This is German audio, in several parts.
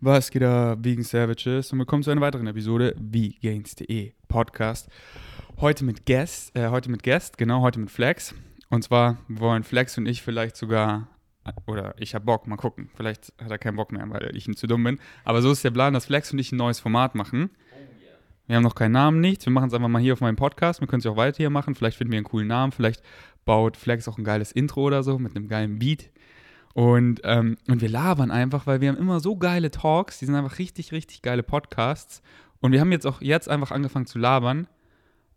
Was geht da, Vegan Savages? Und willkommen zu einer weiteren Episode Vegains.de Podcast. Heute mit Guest, äh, heute mit Guest, genau, heute mit Flex. Und zwar wollen Flex und ich vielleicht sogar, oder ich hab Bock, mal gucken. Vielleicht hat er keinen Bock mehr, weil ich ihm zu dumm bin. Aber so ist der Plan, dass Flex und ich ein neues Format machen. Wir haben noch keinen Namen, nichts. Wir machen es einfach mal hier auf meinem Podcast. Wir können es auch weiter hier machen. Vielleicht finden wir einen coolen Namen. Vielleicht baut Flex auch ein geiles Intro oder so mit einem geilen Beat. Und, ähm, und wir labern einfach, weil wir haben immer so geile Talks, die sind einfach richtig, richtig geile Podcasts. Und wir haben jetzt auch jetzt einfach angefangen zu labern,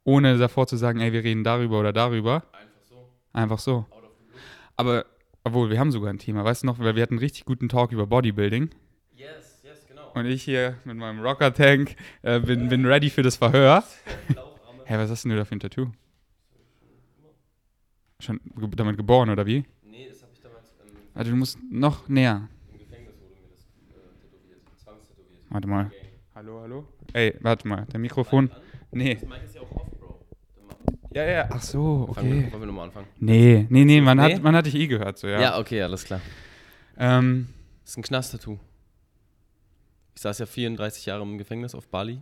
ohne davor zu sagen, ey, wir reden darüber oder darüber. Einfach so. Einfach so. Aber, obwohl, wir haben sogar ein Thema, weißt du noch, weil wir hatten einen richtig guten Talk über Bodybuilding. Yes, yes, genau. Und ich hier mit meinem Rocker-Tank äh, bin, bin ready für das Verhör. Hä, was hast denn du da für ein Tattoo? Schon damit geboren, oder wie? Nee, das habe ich damals ähm, Also du musst noch näher. im Gefängnis wurde mir das äh, tätowiert. Zwangstätowiert. Warte mal. Okay. Hallo, hallo? Ey, warte mal, der Mikrofon. Nee. Das Mic ist ja auch off, Bro. Ja, ja, ach so, Fangen wir, okay. wollen wir nochmal anfangen? Nee, nee, nee, man, Nee? Hat, man hat dich eh gehört, so, ja. Ja. okay, alles klar. Ähm, Das ist ein Knast-Tattoo. Ich saß ja 34 Jahre im Gefängnis auf Bali.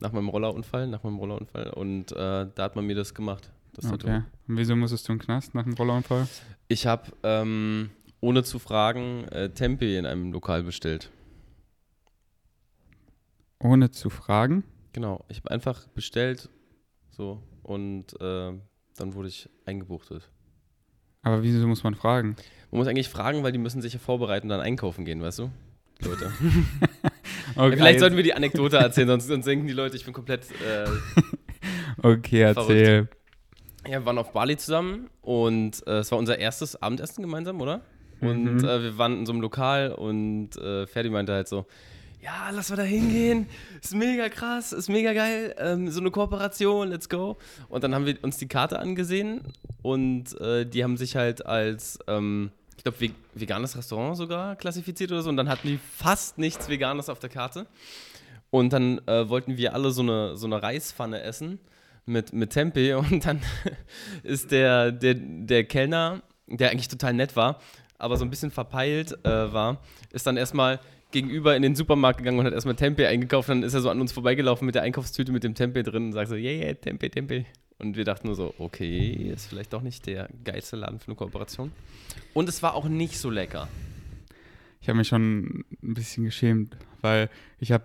Nach meinem Rollerunfall, nach meinem Rollerunfall. Und äh, da hat man mir das gemacht. Das Tattoo. okay. Und wieso musstest du in den Knast nach dem Rollerunfall? Ich habe, ähm, ohne zu fragen, äh, Tempeh in einem Lokal bestellt. Ohne zu fragen? Genau, ich habe einfach bestellt, so, und äh, dann wurde ich eingebuchtet. Aber wieso muss man fragen? Man muss eigentlich fragen, weil die müssen sich ja vorbereiten und dann einkaufen gehen, weißt du? Leute. Okay, Ja, vielleicht sollten wir die Anekdote erzählen, sonst, sonst denken die Leute, ich bin komplett. Äh, Okay, erzähl. ja, wir waren auf Bali zusammen und äh, es war unser erstes Abendessen gemeinsam, oder? Und Mhm. äh, wir waren in so einem Lokal und äh, Ferdi meinte halt so: Ja, lass mal da hingehen, ist mega krass, ist mega geil, ähm, so eine Kooperation, let's go. Und dann haben wir uns die Karte angesehen und äh, die haben sich halt als. Ähm, ich glaube, ve veganes Restaurant sogar klassifiziert oder so. Und dann hatten die fast nichts Veganes auf der Karte. Und dann äh, wollten wir alle so eine, so eine Reispfanne essen mit, mit Tempeh. Und dann ist der, der, der Kellner, der eigentlich total nett war, aber so ein bisschen verpeilt äh, war, ist dann erstmal gegenüber in den Supermarkt gegangen und hat erstmal Tempeh eingekauft. Dann ist er so an uns vorbeigelaufen mit der Einkaufstüte mit dem Tempeh drin und sagt so, yeah, yeah, Tempeh, Tempeh. Und wir dachten nur so, okay, ist vielleicht doch nicht der geilste Laden für eine Kooperation. Und es war auch nicht so lecker. Ich habe mich schon ein bisschen geschämt, weil ich habe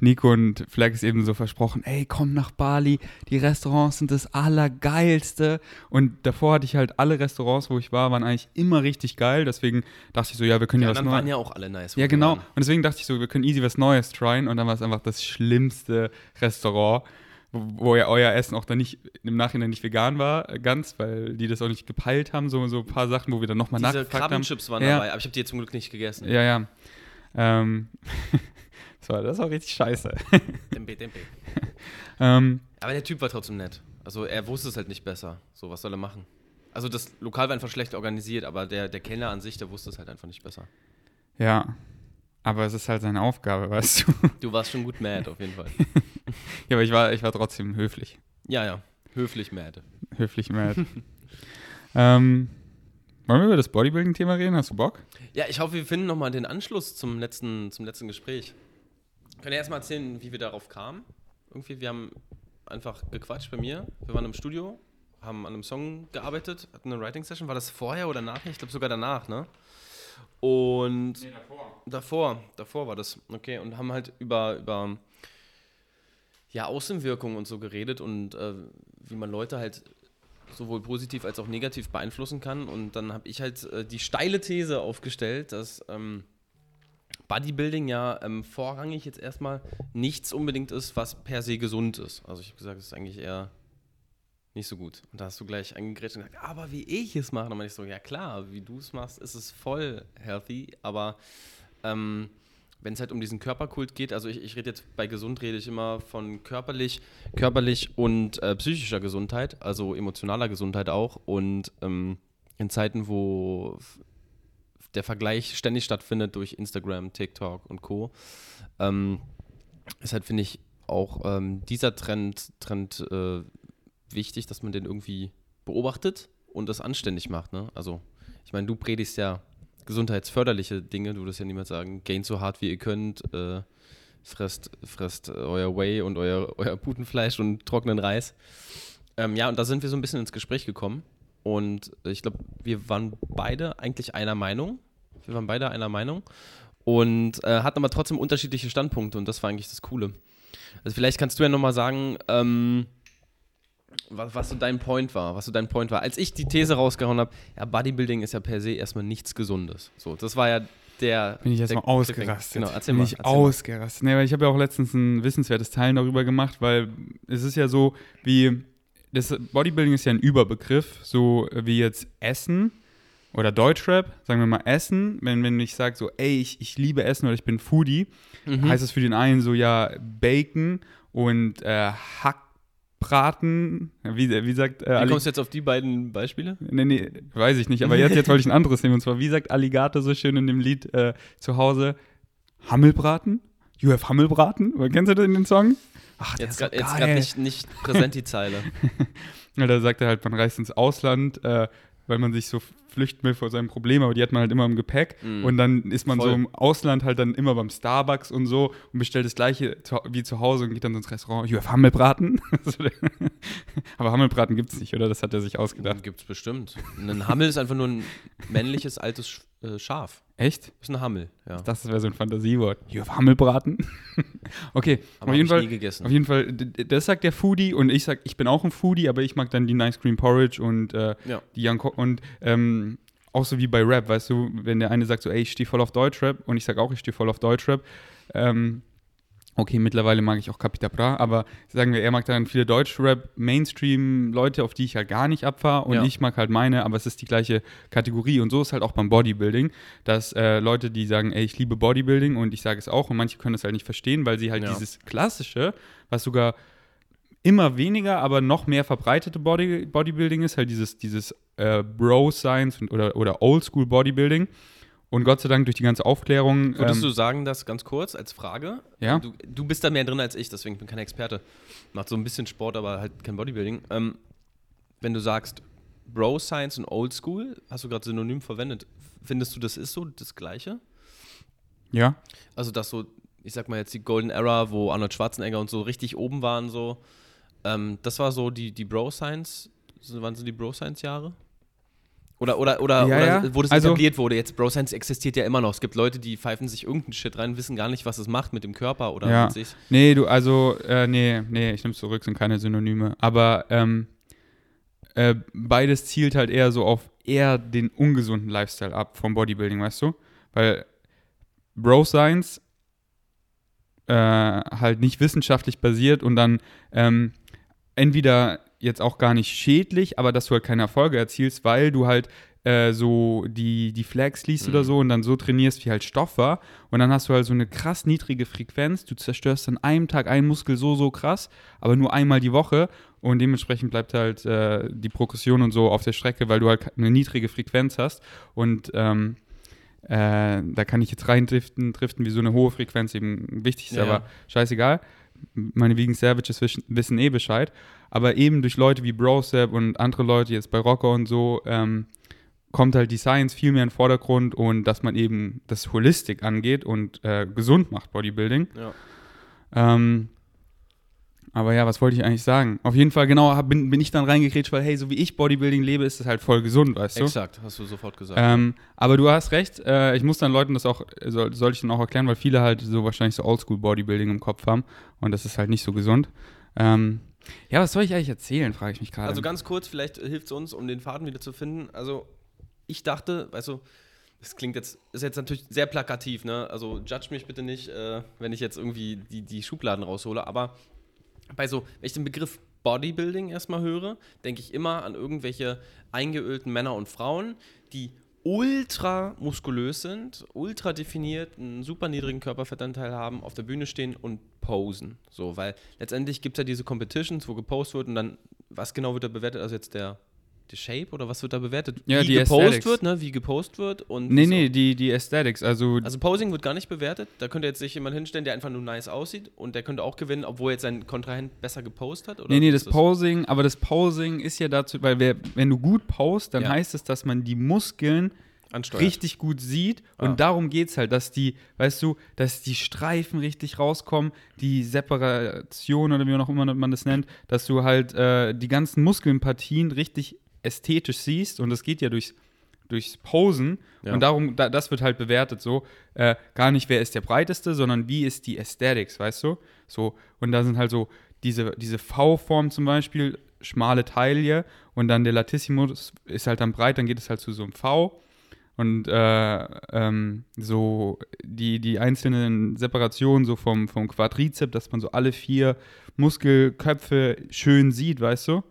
Nico und Flex eben so versprochen, ey, komm nach Bali, die Restaurants sind das Allergeilste. Und davor hatte ich halt alle Restaurants, wo ich war, waren eigentlich immer richtig geil. Deswegen dachte ich so, ja, wir können ja, Ja, was dann Neues. waren ja auch alle nice. Ja, genau. waren. Und deswegen dachte ich so, wir können easy was Neues tryen. Und dann war es einfach das schlimmste Restaurant, wo, wo ja euer Essen auch dann nicht im Nachhinein nicht vegan war, äh, ganz, weil die das auch nicht gepeilt haben. So, so ein paar Sachen, wo wir dann nochmal Diese nachgefragt haben. Krabbenchips waren Ja. dabei, aber ich habe die jetzt zum Glück nicht gegessen. Ja, ja. Ähm, das, war, das war richtig scheiße. Tempeh, Tempeh. ähm, Aber der Typ war trotzdem nett. Also er wusste es halt nicht besser. So, was soll er machen? Also das Lokal war einfach schlecht organisiert, aber der, der Kellner an sich, der wusste es halt einfach nicht besser. ja. Aber es ist halt seine Aufgabe, weißt du. Du warst schon gut mad, auf jeden Fall. ja, aber ich war, ich war trotzdem höflich. Ja, ja. Höflich mad. Höflich mad. ähm, wollen wir über das Bodybuilding-Thema reden? Hast du Bock? Ja, ich hoffe, wir finden nochmal den Anschluss zum letzten, zum letzten Gespräch. Könnt ihr erstmal erzählen, wie wir darauf kamen? Irgendwie, wir haben einfach gequatscht bei mir. Wir waren im Studio, haben an einem Song gearbeitet, hatten eine Writing-Session. War das vorher oder nachher? Ich glaube sogar danach, ne? Und davor. Davor, davor war das. Okay, und haben halt über, über ja, Außenwirkungen und so geredet und äh, wie man Leute halt sowohl positiv als auch negativ beeinflussen kann. Und dann habe ich halt äh, die steile These aufgestellt, dass ähm, Bodybuilding ja ähm, vorrangig jetzt erstmal nichts unbedingt ist, was per se gesund ist. Also ich habe gesagt, es ist eigentlich eher nicht so gut. Und da hast du gleich angegrätscht und gesagt, aber wie ich es mache, dann meine ich so, ja klar, wie du es machst, ist es voll healthy, aber ähm, wenn es halt um diesen Körperkult geht, also ich, ich rede jetzt bei gesund, rede ich immer von körperlich, körperlich und äh, psychischer Gesundheit, also emotionaler Gesundheit auch. Und ähm, in Zeiten, wo der Vergleich ständig stattfindet durch Instagram, TikTok und Co., ähm, ist halt, finde ich, auch ähm, dieser Trend, Trend äh, wichtig, dass man den irgendwie beobachtet und das anständig macht. Ne? Also, ich meine, du predigst ja gesundheitsförderliche Dinge, du würdest ja niemals sagen, gain so hart wie ihr könnt, äh, fresst, fresst euer Whey und euer, euer Putenfleisch und trockenen Reis. Ähm, ja, und da sind wir so ein bisschen ins Gespräch gekommen. Und ich glaube, wir waren beide eigentlich einer Meinung. Wir waren beide einer Meinung. Und äh, hatten aber trotzdem unterschiedliche Standpunkte. Und das war eigentlich das Coole. Also vielleicht kannst du ja nochmal sagen, ähm, was, was so dein Point war, was so dein Point war. Als ich die These rausgehauen habe, ja, Bodybuilding ist ja per se erstmal nichts Gesundes. So, das war ja der. Bin ich erstmal ausgerastet. Genau, erzähl Bin mal. ich erzähl mal. ausgerastet. Nee, weil ich habe ja auch letztens ein wissenswertes Teilen darüber gemacht, weil es ist ja so, wie. Das Bodybuilding ist ja ein Überbegriff, so wie jetzt Essen oder Deutschrap, sagen wir mal Essen. Wenn, wenn ich sage so, ey, ich, ich liebe Essen oder ich bin Foodie, Mhm. heißt es für den einen so, ja, Bacon und äh, Hackbraten. Wie, wie sagt äh, Wie kommst du jetzt auf die beiden Beispiele? Nee, nee, weiß ich nicht. Aber jetzt, jetzt wollte ich ein anderes nehmen. Und zwar, wie sagt Alligator so schön in dem Lied äh, zu Hause? Hammelbraten? You have Hammelbraten? Kennst du den, den Song? Ach, Jetzt ist so gerade grad nicht, nicht präsent die Zeile. Ja, da sagt er halt, man reist ins Ausland, äh, weil man sich so flüchten will vor seinem Problem, aber die hat man halt immer im Gepäck. Mm. Und dann ist man so Voll. im Ausland halt dann immer beim Starbucks und so und bestellt das gleiche zu, wie zu Hause und geht dann so ins Restaurant. You have Hammelbraten? aber Hammelbraten gibt es nicht, oder? Das hat er sich ausgedacht. Gibt es bestimmt. Ein Hammel ist einfach nur ein männliches, altes Sch- äh, Schaf. Echt? ist ein Hammel, ja. Das wäre so ein Fantasiewort. You have Hammelbraten? okay, Aber auf jeden, Fall, nie gegessen. auf jeden Fall, das sagt der Foodie und ich sag, ich bin auch ein Foodie, aber ich mag dann die Nice Cream Porridge und äh, Ja. die Young Co und ähm, auch so wie bei Rap, weißt du, wenn der eine sagt so, ey, ich stehe voll auf Deutschrap und ich sag auch, ich stehe voll auf Deutschrap. Ähm, okay, mittlerweile mag ich auch Capita Bra, aber sagen wir, er mag dann viele Deutschrap, Mainstream-Leute, auf die ich halt gar nicht abfahre und Ja. ich mag halt meine, aber es ist die gleiche Kategorie und so ist halt auch beim Bodybuilding, dass äh, Leute, die sagen, ey, ich liebe Bodybuilding und ich sage es auch und manche können es halt nicht verstehen, weil sie halt Ja. dieses Klassische, was sogar immer weniger, aber noch mehr verbreitete Body, Bodybuilding ist, halt dieses, dieses äh, Bro-Science oder, oder Oldschool-Bodybuilding. Und Gott sei Dank durch die ganze Aufklärung. Würdest ähm, du sagen, das ganz kurz als Frage? Ja. Du, du bist da mehr drin als ich, deswegen bin ich kein Experte. Macht so ein bisschen Sport, aber halt kein Bodybuilding. Ähm, wenn du sagst Bro Science und Old School, hast du gerade synonym verwendet. Findest du, das ist so das Gleiche? ja. Also, dass so, ich sag mal jetzt die Golden Era, wo Arnold Schwarzenegger und so richtig oben waren, so. Ähm, das war so die, die Bro Science. So, wann sind die Bro Science Jahre? Oder, oder, oder, Ja, oder ja. wo das Also- etabliert wurde. Jetzt Bro Science existiert ja immer noch. Es gibt Leute, die pfeifen sich irgendeinen Shit rein, wissen gar nicht, was es macht mit dem Körper oder Ja. mit sich. Nee, du, also, äh, nee, nee, ich nehme es zurück, sind keine Synonyme. Aber ähm, äh, beides zielt halt eher so auf eher den ungesunden Lifestyle ab vom Bodybuilding, weißt du? Weil Bro Science äh, halt nicht wissenschaftlich basiert und dann ähm, entweder jetzt auch gar nicht schädlich, aber dass du halt keine Erfolge erzielst, weil du halt äh, so die, die Flags liest oder Mhm. so und dann so trainierst, wie halt Stoff war. Und dann hast du halt so eine krass niedrige Frequenz. Du zerstörst an einem Tag einen Muskel so, so krass, aber nur einmal die Woche. Und dementsprechend bleibt halt äh, die Progression und so auf der Strecke, weil du halt eine niedrige Frequenz hast. Und ähm, äh, da kann ich jetzt reindriften, driften, wie so eine hohe Frequenz eben wichtig ist, Ja, aber ja. scheißegal. Meine Vegan Savages wissen, eh Bescheid. Aber eben durch Leute wie Brosep und andere Leute jetzt bei Rocker und so, ähm, kommt halt die Science viel mehr in den Vordergrund und dass man eben das Holistik angeht und äh, gesund macht, Bodybuilding. Ja. Ähm, aber ja, was wollte ich eigentlich sagen? Auf jeden Fall, genau, hab, bin, bin ich dann reingekriegt, weil, hey, so wie ich Bodybuilding lebe, ist es halt voll gesund, weißt du? Exakt, hast du sofort gesagt. Ähm, aber du hast recht, äh, ich muss dann Leuten das auch, soll, soll ich dann auch erklären, weil viele halt so wahrscheinlich so Oldschool-Bodybuilding im Kopf haben und das ist halt nicht so gesund. Ähm, ja, was soll ich eigentlich erzählen, frage ich mich gerade. Also ganz kurz, vielleicht hilft es uns, um den Faden wieder zu finden. Also ich dachte, weißt du, das klingt jetzt, ist jetzt natürlich sehr plakativ, ne? Also judge mich bitte nicht, äh, wenn ich jetzt irgendwie die, die Schubladen raushole, aber bei so, wenn ich den Begriff Bodybuilding erstmal höre, denke ich immer an irgendwelche eingeölten Männer und Frauen, die ultra muskulös sind, ultra definiert, einen super niedrigen Körperfettanteil haben, auf der Bühne stehen und posen. So, weil letztendlich gibt es ja diese Competitions, wo gepostet wird und dann, was genau wird da bewertet? Also jetzt der, der Shape oder was wird da bewertet? Ja, wie die gepostet Aesthetics. wird, ne? Wie gepostet wird und nee, so. nee, die, die Aesthetics, also, Also Posing wird gar nicht bewertet. Da könnte jetzt sich jemand hinstellen, der einfach nur nice aussieht und der könnte auch gewinnen, obwohl jetzt sein Kontrahent besser gepostet hat. Oder nee, nee, das Posing, aber das Posing ist ja dazu, weil wer, wenn du gut post, dann Ja. heißt es, dass man die Muskeln Ansteuert. richtig gut sieht. Und Ah. darum geht es halt, dass die, weißt du, dass die Streifen richtig rauskommen, die Separation oder wie auch immer man das nennt, dass du halt äh, die ganzen Muskelpartien richtig ästhetisch siehst. Und das geht ja durchs, durchs Posen. Ja. Und darum, da, das wird halt bewertet so. Äh, gar nicht, wer ist der breiteste, sondern wie ist die Aesthetics, weißt du? So, und da sind halt so diese, diese V-Form zum Beispiel, schmale Taille und dann der Latissimus ist halt dann breit, dann geht es halt zu so einem V. Und äh, ähm, so die, die einzelnen Separationen so vom, vom Quadrizeps, dass man so alle vier Muskelköpfe schön sieht, weißt du?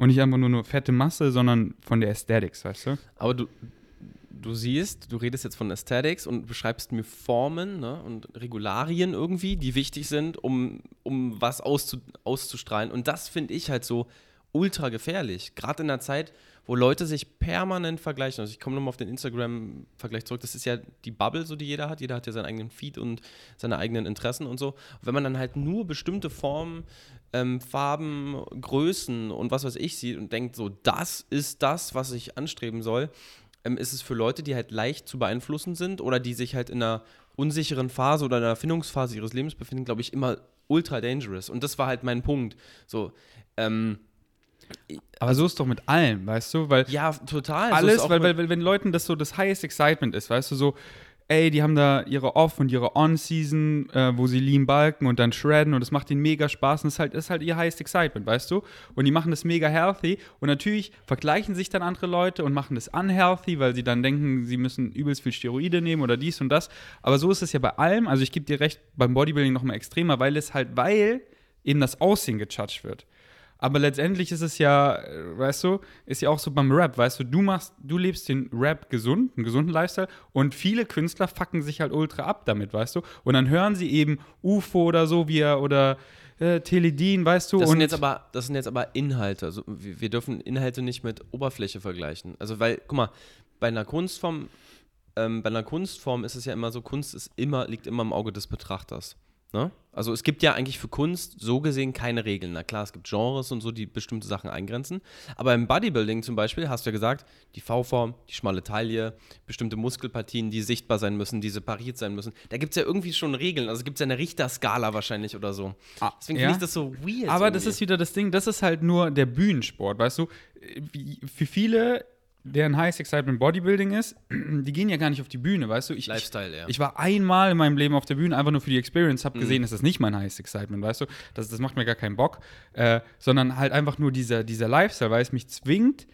Und nicht einfach nur eine fette Masse, sondern von der Aesthetics, weißt du? Aber du, du siehst, du redest jetzt von Aesthetics und beschreibst mir Formen ne, und Regularien irgendwie, die wichtig sind, um, um was auszu, auszustrahlen. Und das finde ich halt so ultra gefährlich. Gerade in einer Zeit, wo Leute sich permanent vergleichen. Also ich komme nochmal auf den Instagram-Vergleich zurück. Das ist ja die Bubble, so die jeder hat. Jeder hat ja seinen eigenen Feed und seine eigenen Interessen und so. Wenn man dann halt nur bestimmte Formen, ähm, Farben, Größen und was weiß ich sieht und denkt, so, das ist das, was ich anstreben soll, ähm, ist es für Leute, die halt leicht zu beeinflussen sind oder die sich halt in einer unsicheren Phase oder in einer Erfindungsphase ihres Lebens befinden, glaube ich, immer ultra dangerous. Und das war halt mein Punkt. So, ähm, Aber so ist doch mit allem, weißt du? Weil ja, total. So alles, auch weil, weil, weil wenn Leuten das so das highest excitement ist, weißt du, so, ey, die haben da ihre Off- und ihre On-Season, äh, wo sie lean balken und dann shredden und es macht ihnen mega Spaß und das ist halt, ist halt ihr highest excitement, weißt du? Und die machen das mega healthy und natürlich vergleichen sich dann andere Leute und machen das unhealthy, weil sie dann denken, sie müssen übelst viel Steroide nehmen oder dies und das. Aber so ist es ja bei allem, also ich gebe dir recht, beim Bodybuilding nochmal extremer, weil es halt, weil eben das Aussehen gejudged wird. Aber letztendlich ist es ja, äh, weißt du, ist ja auch so beim Rap, weißt du, du machst, du lebst den Rap gesund, einen gesunden Lifestyle und viele Künstler fucken sich halt ultra ab damit, weißt du? Und dann hören sie eben UFO oder so, wie er oder äh, Teledin, weißt du? Das sind, jetzt aber, das sind jetzt aber Inhalte. Also, wir, wir dürfen Inhalte nicht mit Oberfläche vergleichen. Also, weil, guck mal, bei einer Kunstform, ähm, bei einer Kunstform ist es ja immer so, Kunst ist immer, liegt immer im Auge des Betrachters. Ne? Also es gibt ja eigentlich für Kunst so gesehen keine Regeln. Na klar, es gibt Genres und so, die bestimmte Sachen eingrenzen. Aber im Bodybuilding zum Beispiel hast du ja gesagt, die V-Form, die schmale Taille, bestimmte Muskelpartien, die sichtbar sein müssen, die separiert sein müssen. Da gibt es ja irgendwie schon Regeln. Also gibt es ja eine Richterskala wahrscheinlich oder so. Ah, Deswegen ja. finde ich das so weird. Aber das irgendwie. ist wieder das Ding, das ist halt nur der Bühnensport, weißt du? Wie- Für viele, deren Highest Excitement Bodybuilding ist, die gehen ja gar nicht auf die Bühne, weißt du? Ich, Lifestyle, ja. Ich war einmal in meinem Leben auf der Bühne, einfach nur für die Experience, Mhm. habe gesehen, das ist nicht mein Highest Excitement, weißt du? Das, das macht mir gar keinen Bock, äh, sondern halt einfach nur dieser, dieser Lifestyle, weil es mich zwingt,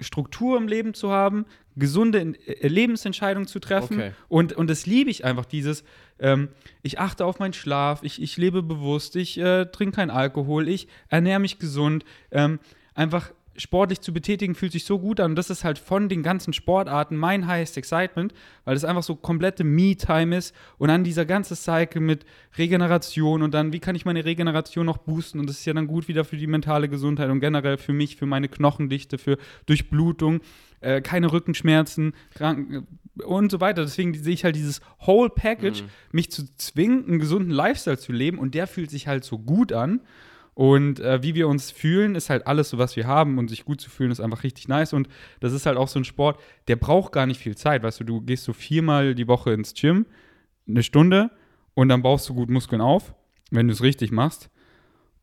Struktur im Leben zu haben, gesunde äh, Lebensentscheidungen zu treffen. Okay. Und, und das liebe ich einfach, dieses, ähm, ich achte auf meinen Schlaf, ich, ich lebe bewusst, ich äh, trinke keinen Alkohol, ich ernähre mich gesund. Ähm, einfach sportlich zu betätigen fühlt sich so gut an. Und das ist halt von den ganzen Sportarten mein highest excitement, weil das einfach so komplette Me-Time ist. Und dann dieser ganze Cycle mit Regeneration und dann, wie kann ich meine Regeneration noch boosten? Und das ist ja dann gut wieder für die mentale Gesundheit und generell für mich, für meine Knochendichte, für Durchblutung, äh, keine Rückenschmerzen krank, und so weiter. Deswegen sehe ich halt dieses Whole Package, mich zu zwingen, einen gesunden Lifestyle zu leben und der fühlt sich halt so gut an. Und äh, wie wir uns fühlen, ist halt alles so, was wir haben. Und sich gut zu fühlen, ist einfach richtig nice. Und das ist halt auch so ein Sport, der braucht gar nicht viel Zeit. Weißt du, du gehst so viermal die Woche ins Gym, eine Stunde, und dann baust du gut Muskeln auf, wenn du es richtig machst.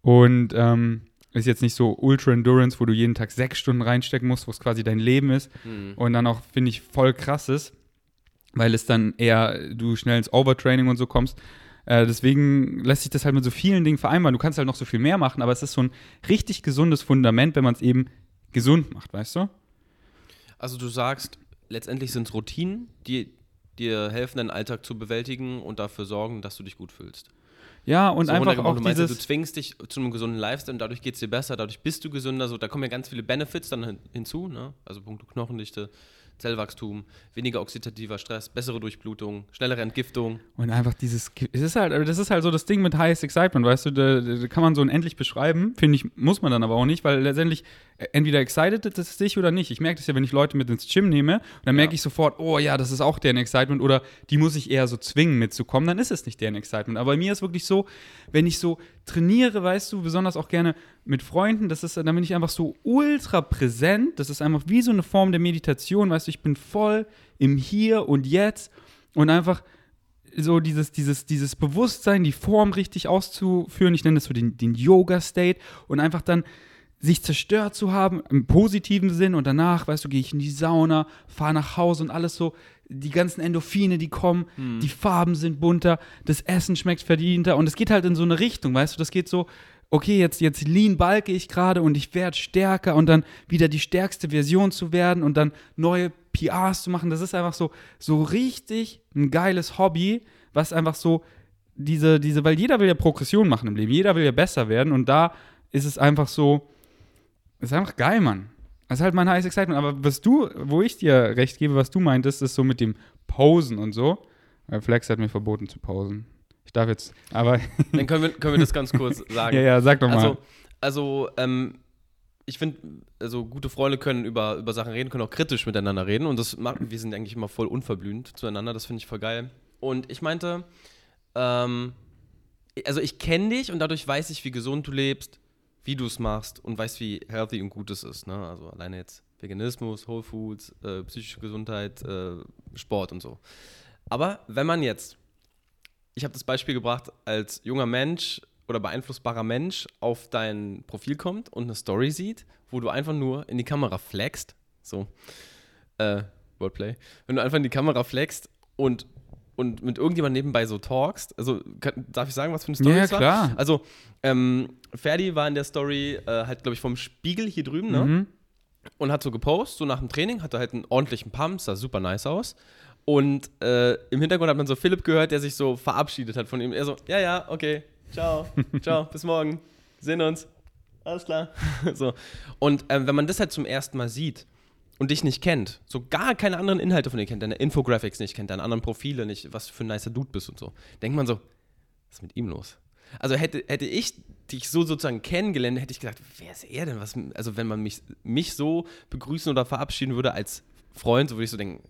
Und ähm, ist jetzt nicht so Ultra Endurance, wo du jeden Tag sechs Stunden reinstecken musst, wo es quasi dein Leben ist. Mhm. Und dann auch, finde ich, voll krass ist, weil es dann eher, du schnell ins Overtraining und so kommst. Äh, deswegen lässt sich das halt mit so vielen Dingen vereinbaren. Du kannst halt noch so viel mehr machen, aber es ist so ein richtig gesundes Fundament, wenn man es eben gesund macht, weißt du? Also du sagst, letztendlich sind es Routinen, die dir helfen, deinen Alltag zu bewältigen und dafür sorgen, dass du dich gut fühlst. Ja, und So einfach auch du meinst dieses. du zwingst dich zu einem gesunden Lifestyle und dadurch geht es dir besser, dadurch bist du gesünder, so, da kommen ja ganz viele Benefits dann hin, hinzu, ne? also Punkte Knochendichte, Zellwachstum, weniger oxidativer Stress, bessere Durchblutung, schnellere Entgiftung. Und einfach dieses, es ist halt, das ist halt so das Ding mit Highest Excitement, weißt du, da, da kann man so unendlich beschreiben, finde ich, muss man dann aber auch nicht, weil letztendlich äh, entweder excited das dich oder nicht. Ich merke das ja, wenn ich Leute mit ins Gym nehme, dann merke ich sofort, oh ja, das ist auch deren Excitement oder die muss ich eher so zwingen mitzukommen, dann ist es nicht deren Excitement. Aber bei mir ist wirklich so, wenn ich so trainiere, weißt du, besonders auch gerne mit Freunden, das ist, da bin ich einfach so ultra präsent. Das ist einfach wie so eine Form der Meditation, weißt du, ich bin voll im Hier und Jetzt und einfach so dieses, dieses, dieses Bewusstsein, die Form richtig auszuführen. Ich nenne das so den, den Yoga-State und einfach dann sich zerstört zu haben, im positiven Sinn und danach, weißt du, gehe ich in die Sauna, fahre nach Hause und alles so, die ganzen Endorphine, die kommen, Hm. die Farben sind bunter, das Essen schmeckt verdienter und es geht halt in so eine Richtung, weißt du, das geht so, okay, jetzt, jetzt lean balke ich gerade und ich werde stärker und dann wieder die stärkste Version zu werden und dann neue PRs zu machen, das ist einfach so, so richtig ein geiles Hobby, was einfach so diese, diese, weil jeder will ja Progression machen im Leben, jeder will ja besser werden und da ist es einfach so, ist einfach geil, Mann. Das ist halt mein heißes Excitement. Aber was du, wo ich dir recht gebe, was du meintest, ist so mit dem Posen und so. Weil Flex hat mir verboten zu posen. Ich darf jetzt, aber. Dann können wir, können wir das ganz kurz sagen. ja, ja, sag doch mal. Also, also ähm, ich finde, also gute Freunde können über, über Sachen reden, können auch kritisch miteinander reden und das machen, wir sind eigentlich immer voll unverblümt zueinander, das finde ich voll geil. Und ich meinte, ähm, also ich kenne dich und dadurch weiß ich, wie gesund du lebst, wie du es machst und weiß, wie healthy und gut es ist. Ne? Also alleine jetzt Veganismus, Whole Foods, äh, psychische Gesundheit, äh, Sport und so. Aber wenn man jetzt, ich habe das Beispiel gebracht, als junger Mensch oder beeinflussbarer Mensch auf dein Profil kommt und eine Story sieht, wo du einfach nur in die Kamera flexst, so, äh, Wordplay, wenn du einfach in die Kamera flexst und, und mit irgendjemandem nebenbei so talkst, also kann, darf ich sagen, was für eine Story ja, es war? klar. Also, ähm, Ferdi war in der Story äh, halt, glaube ich, vom Spiegel hier drüben, ne? Mhm. Und hat so gepostet, so nach dem Training, hatte halt einen ordentlichen Pump, sah super nice aus. Und äh, im Hintergrund hat man so Philipp gehört, der sich so verabschiedet hat von ihm. Er so, ja, ja, okay, ciao, ciao, bis morgen, sehen uns, alles klar. so. Und ähm, wenn man das halt zum ersten Mal sieht und dich nicht kennt, so gar keine anderen Inhalte von dir kennt, deine Infographics nicht kennt, deine anderen Profile nicht, was für ein nicer Dude bist und so, denkt man so, was ist mit ihm los? Also hätte, hätte ich dich so sozusagen kennengelernt, hätte ich gesagt, wer ist er denn? Was, also wenn man mich, mich so begrüßen oder verabschieden würde als Freund, so würde ich so denken,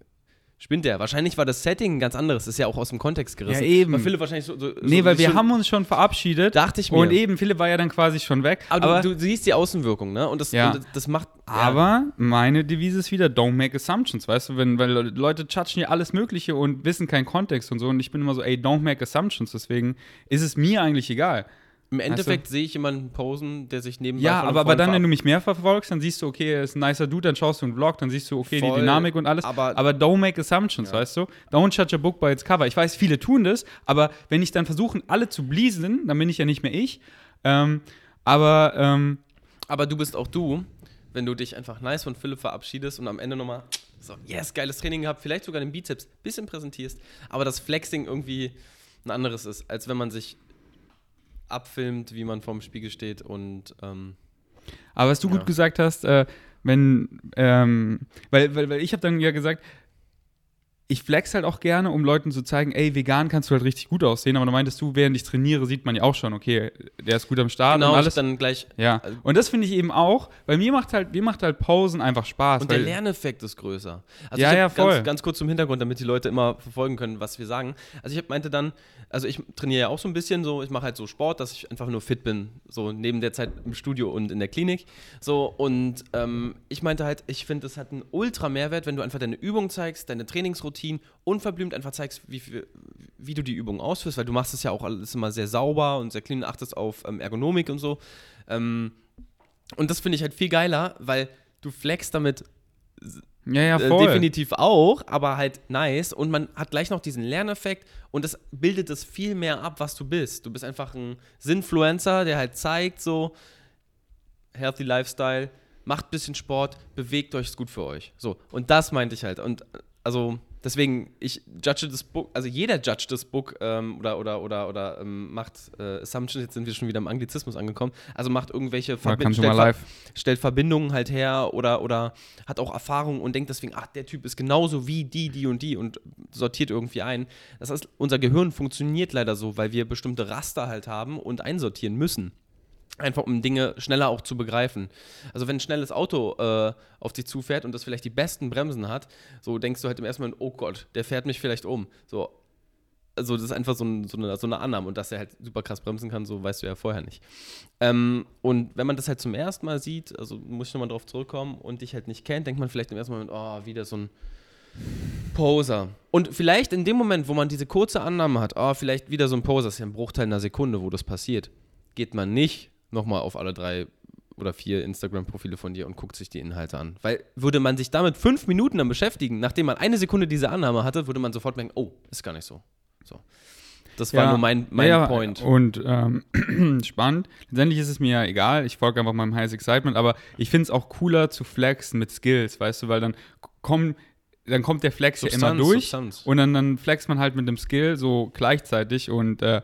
spinnt der? Wahrscheinlich war das Setting ein ganz anderes, ist ja auch aus dem Kontext gerissen. Ja, eben. Weil Philipp wahrscheinlich so, so Nee, so weil wir haben uns schon verabschiedet. Dachte ich mir. Und eben, Philipp war ja dann quasi schon weg. aber, du, du siehst die Außenwirkung, ne? Und das, Ja. und das macht. ja. Aber meine Devise ist wieder, don't make assumptions, weißt du, wenn, weil Leute tschatschen ja alles Mögliche und wissen keinen Kontext und so und ich bin immer so, ey, don't make assumptions, deswegen ist es mir eigentlich egal. Im Endeffekt sehe ich jemanden posen, der sich nebenbei. Ja, aber, aber dann, wenn du mich mehr verfolgst, dann siehst du, okay, er ist ein nicer Dude, dann schaust du einen Vlog, dann siehst du, okay, Voll, die Dynamik und alles. aber- Aber, don't make assumptions, weißt du? Don't judge a book by its cover. Ich weiß, viele tun das, aber wenn ich dann versuche, alle zu bliesen, dann bin ich ja nicht mehr ich. Ähm, aber, ähm, Aber du bist auch du, wenn du dich einfach nice von Philipp verabschiedest und am Ende nochmal so, yes, geiles Training gehabt, vielleicht sogar den Bizeps bisschen präsentierst, aber das Flexing irgendwie ein anderes ist, als wenn man sich abfilmt, wie man vorm Spiegel steht und ähm, Aber was du Ja. gut gesagt hast, äh, wenn, ähm, weil, weil, weil ich habe dann ja gesagt, ich flex halt auch gerne, um Leuten zu zeigen, ey, vegan kannst du halt richtig gut aussehen, aber du meintest du, während ich trainiere, sieht man ja auch schon, okay, der ist gut am Start genau, und alles dann gleich. Ja, und das finde ich eben auch, weil mir macht halt, mir macht halt Pausen einfach Spaß. Und der Lerneffekt ist größer. Also Ja, ja, voll. Ganz, ganz kurz zum Hintergrund, damit die Leute immer verfolgen können, was wir sagen. Also ich hab, meinte dann, also ich trainiere ja auch so ein bisschen so, ich mache halt so Sport, dass ich einfach nur fit bin, so neben der Zeit im Studio und in der Klinik. So und ähm, ich meinte halt, ich finde, es hat einen ultra Mehrwert, wenn du einfach deine Übung zeigst, deine Trainingsroutine, unverblümt einfach zeigst, wie, wie du die Übung ausführst, weil du machst es ja auch alles immer sehr sauber und sehr clean, achtest auf ähm, Ergonomik und so. Ähm, und das finde ich halt viel geiler, weil du flexst damit ja, ja, äh, voll. definitiv auch, aber halt nice. Und man hat gleich noch diesen Lerneffekt und das bildet es viel mehr ab, was du bist. Du bist einfach ein Sinfluencer, der halt zeigt so, healthy Lifestyle, macht ein bisschen Sport, bewegt euch, ist gut für euch. So, und das meinte ich halt. Und äh, also deswegen, ich judge das Book, also jeder judge das Book ähm, oder, oder, oder, oder ähm, macht äh, Assumptions, jetzt sind wir schon wieder im Anglizismus angekommen, also macht irgendwelche my stellt, life. stellt Verbindungen halt her oder, oder hat auch Erfahrungen und denkt deswegen, ach, der Typ ist genauso wie die, die und die und sortiert irgendwie ein. Das heißt, unser Gehirn funktioniert leider so, weil wir bestimmte Raster halt haben und einsortieren müssen. Einfach um Dinge schneller auch zu begreifen. Also wenn ein schnelles Auto äh, auf dich zufährt und das vielleicht die besten Bremsen hat, so denkst du halt im ersten Moment, oh Gott, der fährt mich vielleicht um. So, also das ist einfach so, ein, so, eine, so eine Annahme und dass er halt super krass bremsen kann, so weißt du ja vorher nicht. Ähm, und wenn man das halt zum ersten Mal sieht, also muss ich nochmal drauf zurückkommen und dich halt nicht kennt, denkt man vielleicht im ersten Moment, oh, wieder so ein Poser. Und vielleicht in dem Moment, wo man diese kurze Annahme hat, oh, vielleicht wieder so ein Poser, das ist ja ein Bruchteil einer Sekunde, wo das passiert, geht man nicht nochmal auf alle drei oder vier Instagram-Profile von dir und guckt sich die Inhalte an. Weil würde man sich damit fünf Minuten dann beschäftigen, nachdem man eine Sekunde diese Annahme hatte, würde man sofort merken, oh, ist gar nicht so. so. Das war Ja. nur mein, mein ja, Point. Und ähm, spannend. Letztendlich ist es mir ja egal. Ich folge einfach meinem Highest Excitement, aber ich finde es auch cooler zu flexen mit Skills, weißt du, weil dann kommen, dann kommt der Flex ja immer durch Substanz. und dann, dann flext man halt mit dem Skill so gleichzeitig und äh,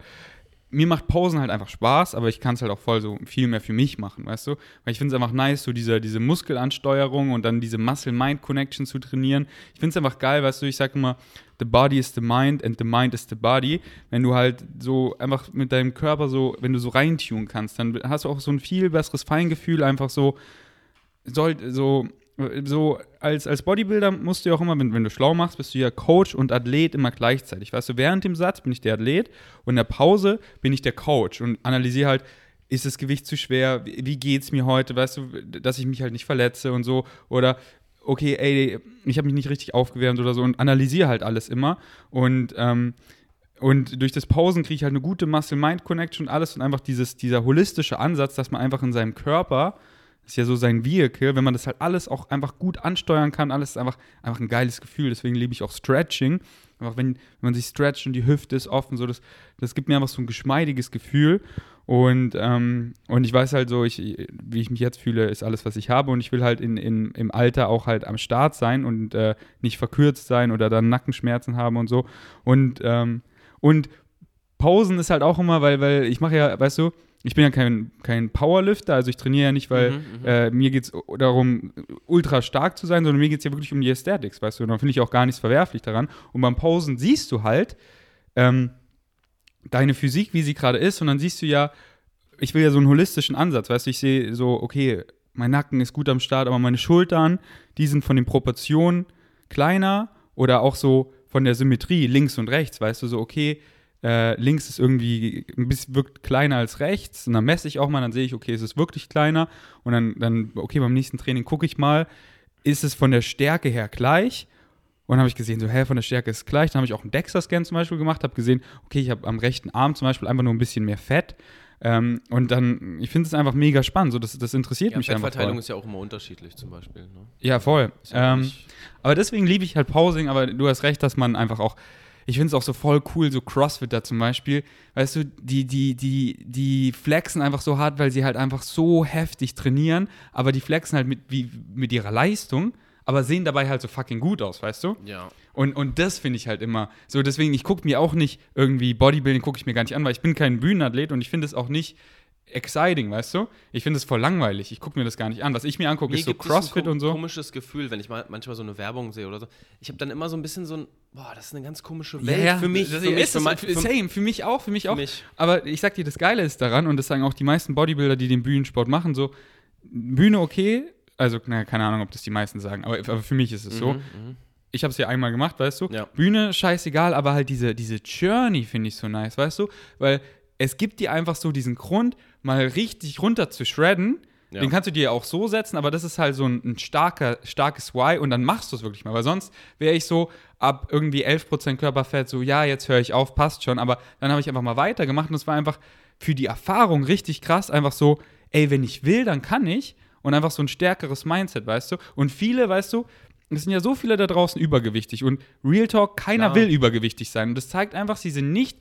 mir macht Pausen halt einfach Spaß, aber ich kann es halt auch voll so viel mehr für mich machen, weißt du? Weil ich finde es einfach nice, so diese, diese Muskelansteuerung und dann diese Muscle-Mind-Connection zu trainieren. Ich finde es einfach geil, weißt du, ich sage immer, the body is the mind and the mind is the body. Wenn du halt so einfach mit deinem Körper so, wenn du so reintun kannst, dann hast du auch so ein viel besseres Feingefühl, einfach so, soll, so, so als, als Bodybuilder musst du ja auch immer, wenn, wenn du schlau machst, bist du ja Coach und Athlet immer gleichzeitig. Weißt du, während dem Satz bin ich der Athlet und in der Pause bin ich der Coach und analysiere halt, ist das Gewicht zu schwer? Wie wie geht's mir heute? Weißt du, dass ich mich halt nicht verletze und so. Oder okay, ey, ich habe mich nicht richtig aufgewärmt oder so und analysiere halt alles immer. Und, ähm, und durch das Pausen kriege ich halt eine gute Muscle-Mind-Connection und alles und einfach dieses, dieser holistische Ansatz, dass man einfach in seinem Körper, ist ja so sein Vehicle, wenn man das halt alles auch einfach gut ansteuern kann, alles ist einfach, einfach ein geiles Gefühl. Deswegen liebe ich auch Stretching. Einfach wenn, wenn man sich stretcht und die Hüfte ist offen, so das, das gibt mir einfach so ein geschmeidiges Gefühl. Und, ähm, und ich weiß halt so, ich, wie ich mich jetzt fühle, ist alles, was ich habe. Und ich will halt in, in, im Alter auch halt am Start sein und äh, nicht verkürzt sein oder dann Nackenschmerzen haben und so. Und, ähm, und Pausen ist halt auch immer, weil, weil ich mache ja, weißt du, ich bin ja kein, kein Powerlifter, also ich trainiere ja nicht, weil Mhm, mhm. äh, mir geht es darum, ultra stark zu sein, sondern mir geht es ja wirklich um die Aesthetics, weißt du, und da finde ich auch gar nichts verwerflich daran. Und beim Pausen siehst du halt ähm, deine Physik, wie sie gerade ist, und dann siehst du ja, ich will ja so einen holistischen Ansatz, weißt du, ich sehe so, okay, mein Nacken ist gut am Start, aber meine Schultern, die sind von den Proportionen kleiner oder auch so von der Symmetrie links und rechts, weißt du, so, okay, äh, links ist irgendwie ein bisschen wirkt kleiner als rechts und dann messe ich auch mal, dann sehe ich, okay, es ist wirklich kleiner und dann, dann okay, beim nächsten Training gucke ich mal, ist es von der Stärke her gleich? Und dann habe ich gesehen, so, hä, von der Stärke ist es gleich. Dann habe ich auch einen DEXA-Scan zum Beispiel gemacht, habe gesehen, okay, ich habe am rechten Arm zum Beispiel einfach nur ein bisschen mehr Fett. Ähm, und dann, ich finde es einfach mega spannend. So, das, das interessiert Ja, mich einfach. Fettverteilung Voll. ist ja auch immer unterschiedlich zum Beispiel. Ne? Ja, voll. Ja Ähm, aber deswegen liebe ich halt Pausing, aber du hast recht, dass man einfach auch, ich finde es auch so voll cool, so Crossfitter zum Beispiel, weißt du, die, die, die, die flexen einfach so hart, weil sie halt einfach so heftig trainieren, aber die flexen halt mit, wie, mit ihrer Leistung, aber sehen dabei halt so fucking gut aus, weißt du? ja. Und, und das finde ich halt immer so. Deswegen, ich gucke mir auch nicht irgendwie Bodybuilding, gucke ich mir gar nicht an, weil ich bin kein Bühnenathlet und ich finde es auch nicht exciting, weißt du? Ich finde es voll langweilig. Ich gucke mir das gar nicht an. Was ich mir angucke, Mir ist so Crossfit und so. komisches Gefühl, wenn ich mal, manchmal so eine Werbung sehe oder so. Ich habe dann immer so ein bisschen so ein, boah, das ist eine ganz komische Welt ja, für mich. Das für mich, ist für es, mein- für, für- same, für mich auch, für mich für auch. mich. Aber ich sag dir, das Geile ist daran, und das sagen auch die meisten Bodybuilder, die den Bühnensport machen, so, Bühne okay, also, naja, keine Ahnung, ob das die meisten sagen, aber, aber für mich ist es so. Mhm, mhm. Ich habe es ja einmal gemacht, weißt du? Ja. Bühne, scheißegal, aber halt diese, diese Journey finde ich so nice, weißt du? Weil es gibt dir einfach so diesen Grund, mal richtig runter zu shredden. Ja. Den kannst du dir ja auch so setzen, aber das ist halt so ein, ein starker, starkes Why und dann machst du es wirklich mal. Weil sonst wäre ich so ab irgendwie 11% Körperfett so, ja, jetzt höre ich auf, passt schon. Aber dann habe ich einfach mal weitergemacht und es war einfach für die Erfahrung richtig krass. Einfach so, ey, wenn ich will, dann kann ich. Und einfach so ein stärkeres Mindset, weißt du? Und viele, weißt du, es sind ja so viele da draußen übergewichtig. Und Real Talk, keiner Klar. will übergewichtig sein. Und das zeigt einfach, sie sind nicht,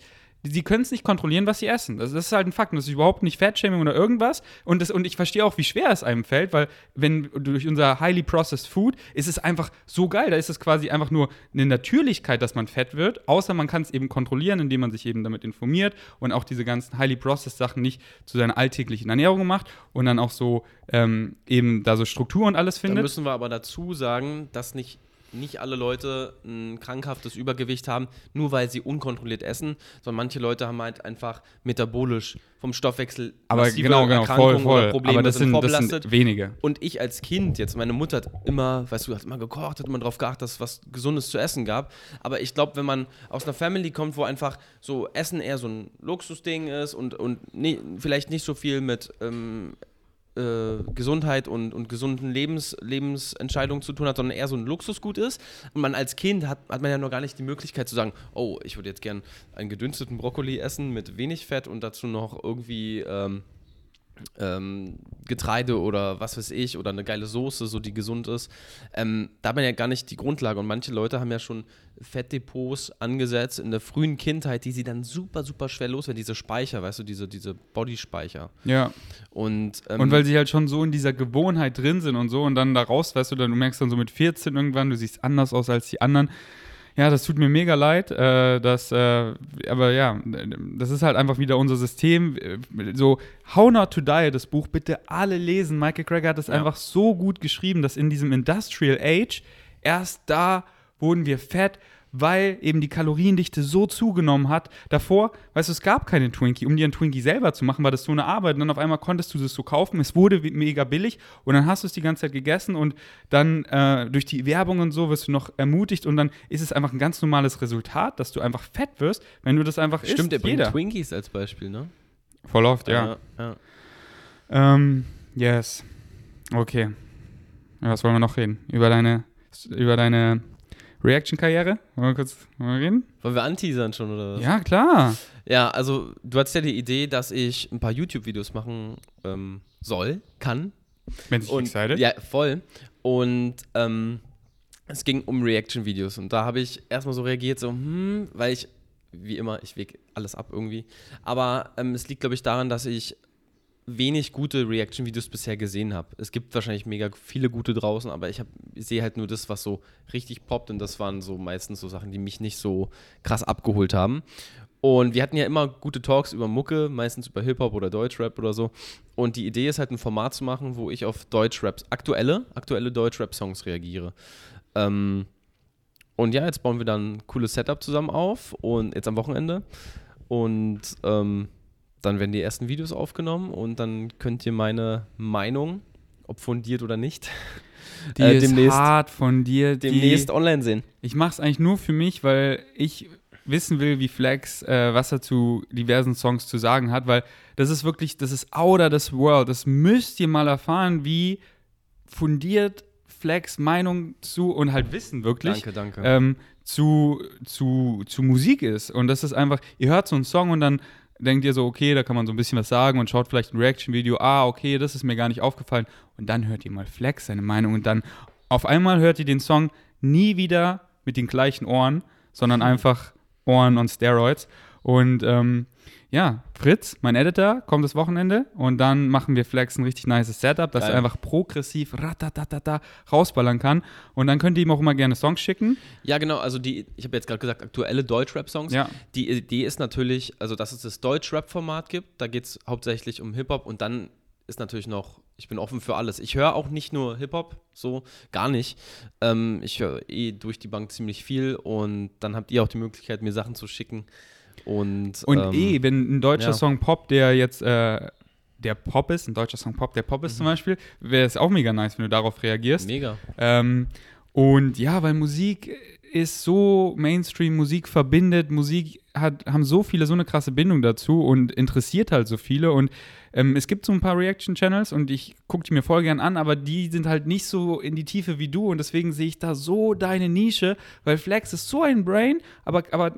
sie können es nicht kontrollieren, was sie essen. Das, das ist halt ein Fakt. Und das ist überhaupt nicht Fatshaming oder irgendwas. Und, das, und ich verstehe auch, wie schwer es einem fällt, weil wenn durch unser highly processed food ist es einfach so geil. Da ist es quasi einfach nur eine Natürlichkeit, dass man fett wird. Außer man kann es eben kontrollieren, indem man sich eben damit informiert und auch diese ganzen highly processed Sachen nicht zu seiner alltäglichen Ernährung macht und dann auch so ähm, eben da so Struktur und alles Da findet. müssen wir aber dazu sagen, dass nicht nicht alle Leute ein krankhaftes Übergewicht haben, nur weil sie unkontrolliert essen, sondern manche Leute haben halt einfach metabolisch vom Stoffwechsel Aber genau, genau, voll, Erkrankungen voll. oder Probleme, Aber das sind, das vorbelastet. sind wenige. Und ich als Kind, jetzt meine Mutter hat immer, weißt du, hat immer gekocht, hat immer darauf geachtet, dass es was Gesundes zu essen gab. Aber ich glaube, wenn man aus einer Family kommt, wo einfach so Essen eher so ein Luxusding ist und, und nie, vielleicht nicht so viel mit ähm, äh, Gesundheit und, und gesunden Lebens, Lebensentscheidungen zu tun hat, sondern eher so ein Luxusgut ist. Und man als Kind hat, hat man ja noch gar nicht die Möglichkeit zu sagen, oh, ich würde jetzt gern einen gedünsteten Brokkoli essen mit wenig Fett und dazu noch irgendwie ähm, ähm, Getreide oder was weiß ich oder eine geile Soße, so die gesund ist. Ähm, da hat man ja gar nicht die Grundlage und manche Leute haben ja schon Fettdepots angesetzt in der frühen Kindheit, die sie dann super, super schwer loswerden, diese Speicher, weißt du, diese, diese Bodyspeicher. Ja. Und, ähm, Und weil sie halt schon so in dieser Gewohnheit drin sind und so und dann da raus, weißt du, dann du merkst dann so mit 14 irgendwann, du siehst anders aus als die anderen. Ja, das tut mir mega leid. Äh, das, äh, aber ja, das ist halt einfach wieder unser System. So, How Not to Die, das Buch, bitte alle lesen. Michael Craig hat es Ja. einfach so gut geschrieben, dass in diesem Industrial Age erst da wurden wir fett, weil eben die Kaloriendichte so zugenommen hat. Davor, weißt du, es gab keine Twinkie. Um dir einen Twinkie selber zu machen, war das so eine Arbeit. Und dann auf einmal konntest du das so kaufen. Es wurde mega billig und dann hast du es die ganze Zeit gegessen und dann äh, durch die Werbung und so wirst du noch ermutigt und dann ist es einfach ein ganz normales Resultat, dass du einfach fett wirst, wenn du das einfach Stimmt, isst. bringt Jeder. Twinkies als Beispiel, ne? Voll oft, ja. ja. Ähm, yes. Okay. Ja, was wollen wir noch reden? Über deine, über deine Reaction-Karriere? Wollen wir kurz wir reden? Wollen wir anteasern schon, oder was? Ja, klar. Ja, also du hattest ja die Idee, dass ich ein paar YouTube-Videos machen ähm, soll, kann. Bin ich Und, excited? Ja, voll. Und ähm, es ging um Reaction-Videos. Und da habe ich erstmal so reagiert, so, hm, weil ich, wie immer, ich wege alles ab irgendwie. Aber ähm, es liegt, glaube ich, daran, dass ich wenig gute Reaction-Videos bisher gesehen habe. Es gibt wahrscheinlich mega viele gute draußen, aber ich, ich sehe halt nur das, was so richtig poppt. Und das waren so meistens so Sachen, die mich nicht so krass abgeholt haben. Und wir hatten ja immer gute Talks über Mucke, meistens über Hip-Hop oder Deutschrap oder so. Und die Idee ist halt ein Format zu machen, wo ich auf Deutschraps, aktuelle, aktuelle Deutschrap-Songs reagiere. Ähm, und ja, jetzt bauen wir dann ein cooles Setup zusammen auf und jetzt am Wochenende. Und ähm, dann werden die ersten Videos aufgenommen und dann könnt ihr meine Meinung, ob fundiert oder nicht, Die äh, ist demnächst- hart von dir. demnächst Die, online sehen. ich mache es eigentlich nur für mich, weil ich wissen will, wie Flex, äh, was er zu diversen Songs zu sagen hat, weil das ist wirklich, das ist out of this world. Das müsst ihr mal erfahren, wie fundiert Flex Meinung zu und halt Wissen wirklich Danke, danke. ähm, zu, zu, zu Musik ist. Und das ist einfach, ihr hört so einen Song und dann denkt ihr so, okay, da kann man so ein bisschen was sagen und schaut vielleicht ein Reaction-Video, ah, okay, das ist mir gar nicht aufgefallen. Und dann hört ihr mal Flex seine Meinung und dann auf einmal hört ihr den Song nie wieder mit den gleichen Ohren, sondern einfach Ohren on Steroids. Und ähm, ja, Fritz, mein Editor, kommt das Wochenende und dann machen wir Flex ein richtig nices Setup, dass Geil. er einfach progressiv ratatatata rausballern kann. Und dann könnt ihr ihm auch immer gerne Songs schicken. Ja, genau, also die, ich habe jetzt gerade gesagt, aktuelle Deutschrap-Songs. Ja. Die Idee ist natürlich, also dass es das Deutschrap-Format gibt, da geht es hauptsächlich um Hip-Hop und dann ist natürlich noch, ich bin offen für alles. Ich höre auch nicht nur Hip-Hop, so gar nicht. Ähm, ich höre eh durch die Bank ziemlich viel und dann habt ihr auch die Möglichkeit, mir Sachen zu schicken. Und, Und ähm, eh, wenn ein deutscher ja. Song Pop, der jetzt äh, der Pop ist, ein deutscher Song Pop, der Pop ist Mhm. zum Beispiel, wäre es auch mega nice, wenn du darauf reagierst. mega. Ähm, und ja, weil Musik ist so Mainstream, Musik verbindet, Musik hat, haben so viele, so eine krasse Bindung dazu und interessiert halt so viele. Und ähm, es gibt so ein paar Reaction-Channels und ich gucke die mir voll gern an, aber die sind halt nicht so in die Tiefe wie du und deswegen sehe ich da so deine Nische, weil Flex ist so ein Brain, aber, aber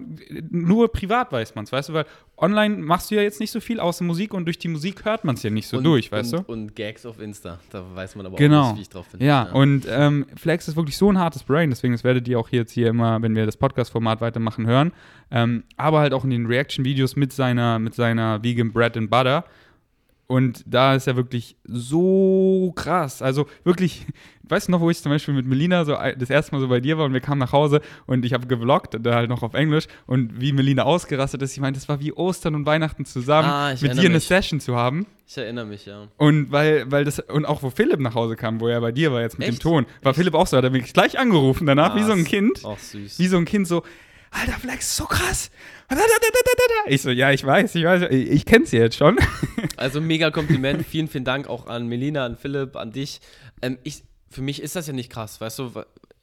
nur privat weiß man es, weißt du, weil online machst du ja jetzt nicht so viel außer Musik und durch die Musik hört man es ja nicht so und, durch, weißt und, du? Und Gags auf Insta, da weiß man aber auch Genau. nicht, wie ich drauf bin. Ja, und ähm, Flex ist wirklich so ein hartes Brain, deswegen das werdet ihr auch jetzt hier immer, wenn wir das Podcast-Format weitermachen, hören. Ähm, aber halt auch in den Reaction-Videos mit seiner, mit seiner Vegan Bread and Butter. Und da ist er wirklich so krass. Also wirklich, weißt du noch, wo ich zum Beispiel mit Melina so das erste Mal so bei dir war und wir kamen nach Hause und ich habe gevloggt, da halt noch auf Englisch und wie Melina ausgerastet ist. Ich meine, das war wie Ostern und Weihnachten zusammen, Ah, mit dir eine mich. Session zu haben. Ich erinnere mich, ja. Und weil, weil das, und auch wo Philipp nach Hause kam, wo er bei dir war jetzt mit dem Echt? Ton, war Philipp auch so, hat er mich gleich angerufen danach, wie so ein. Kind. Auch süß. Wie so ein Kind so, Alter Flex, so krass. Ich so, ja, ich weiß, ich weiß, ich kenn's ja jetzt schon. Also mega Kompliment. vielen, vielen Dank auch an Melina, an Philipp, an dich. Ähm, ich, für mich ist das ja nicht krass, weißt du,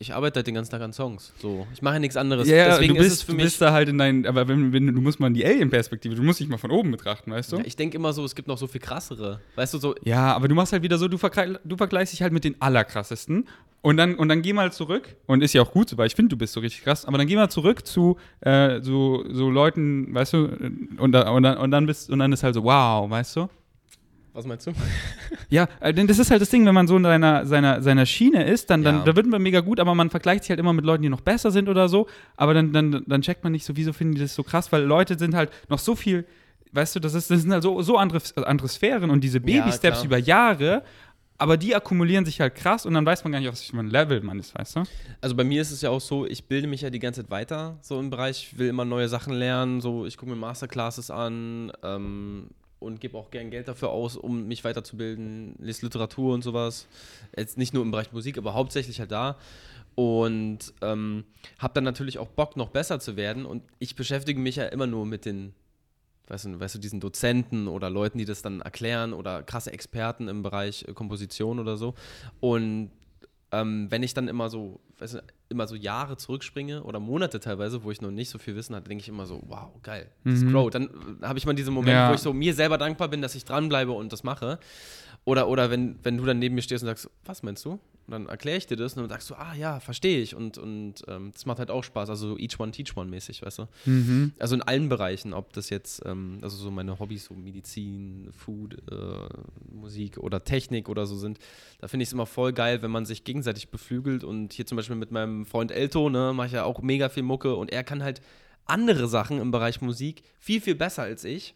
ich arbeite halt den ganzen Tag an Songs. So, ich mache ja nichts anderes. Ja, Deswegen du bist, ist es für du bist da halt in deinen, aber wenn, wenn, du musst mal in die Alien-Perspektive, du musst dich mal von oben betrachten, weißt du? Ja, ich denke immer so, es gibt noch so viel krassere. Weißt du, so, Ja, aber du machst halt wieder so, du, vergleich, du vergleichst dich halt mit den allerkrassesten und dann, und dann geh mal zurück, und ist ja auch gut weil ich finde, du bist so richtig krass, aber dann geh mal zurück zu äh, so, so Leuten, weißt du, und, da, und, dann, und, dann bist, und dann ist halt so, wow, weißt du? Was meinst du? Ja, äh, denn das ist halt das Ding, wenn man so in seiner, seiner, seiner Schiene ist, dann, dann Ja. da wird man mega gut, aber man vergleicht sich halt immer mit Leuten, die noch besser sind oder so. Aber dann, dann, dann checkt man nicht so, wieso finden die das so krass, weil Leute sind halt noch so viel, weißt du, das, ist, das sind halt so, so andere, andere Sphären und diese Ja, Baby-Steps klar. über Jahre, aber die akkumulieren sich halt krass und dann weiß man gar nicht, auf ein Level man ist, weißt du? Also bei mir ist es ja auch so, ich bilde mich ja die ganze Zeit weiter, so im Bereich, ich will immer neue Sachen lernen, so ich gucke mir Masterclasses an ähm, und gebe auch gern Geld dafür aus, um mich weiterzubilden, lese Literatur und sowas. Jetzt nicht nur im Bereich Musik, aber hauptsächlich halt da. Und ähm, habe dann natürlich auch Bock, noch besser zu werden. Und ich beschäftige mich ja immer nur mit den, weißt du, weißt du, diesen Dozenten oder Leuten, die das dann erklären oder krasse Experten im Bereich äh, Komposition oder so. Und ähm, wenn ich dann immer so, weißt du, immer so Jahre zurückspringe oder Monate teilweise, wo ich noch nicht so viel Wissen hatte, denke ich immer so, wow, geil, das Mhm. Grow. Dann habe ich mal diesen Moment, Ja. wo ich so mir selber dankbar bin, dass ich dranbleibe und das mache. Oder, oder wenn, wenn du dann neben mir stehst und sagst, was meinst du? Und dann erkläre ich dir das und dann sagst du, ah ja, verstehe ich. Und, und ähm, das macht halt auch Spaß. Also so each one, teach one mäßig, weißt du? Mhm. Also in allen Bereichen, ob das jetzt, ähm, also so meine Hobbys, so Medizin, Food, äh, Musik oder Technik oder so sind, da finde ich es immer voll geil, wenn man sich gegenseitig beflügelt. Und hier zum Beispiel mit meinem Freund Elto, ne, mache ich ja auch mega viel Mucke und er kann halt andere Sachen im Bereich Musik viel, viel besser als ich.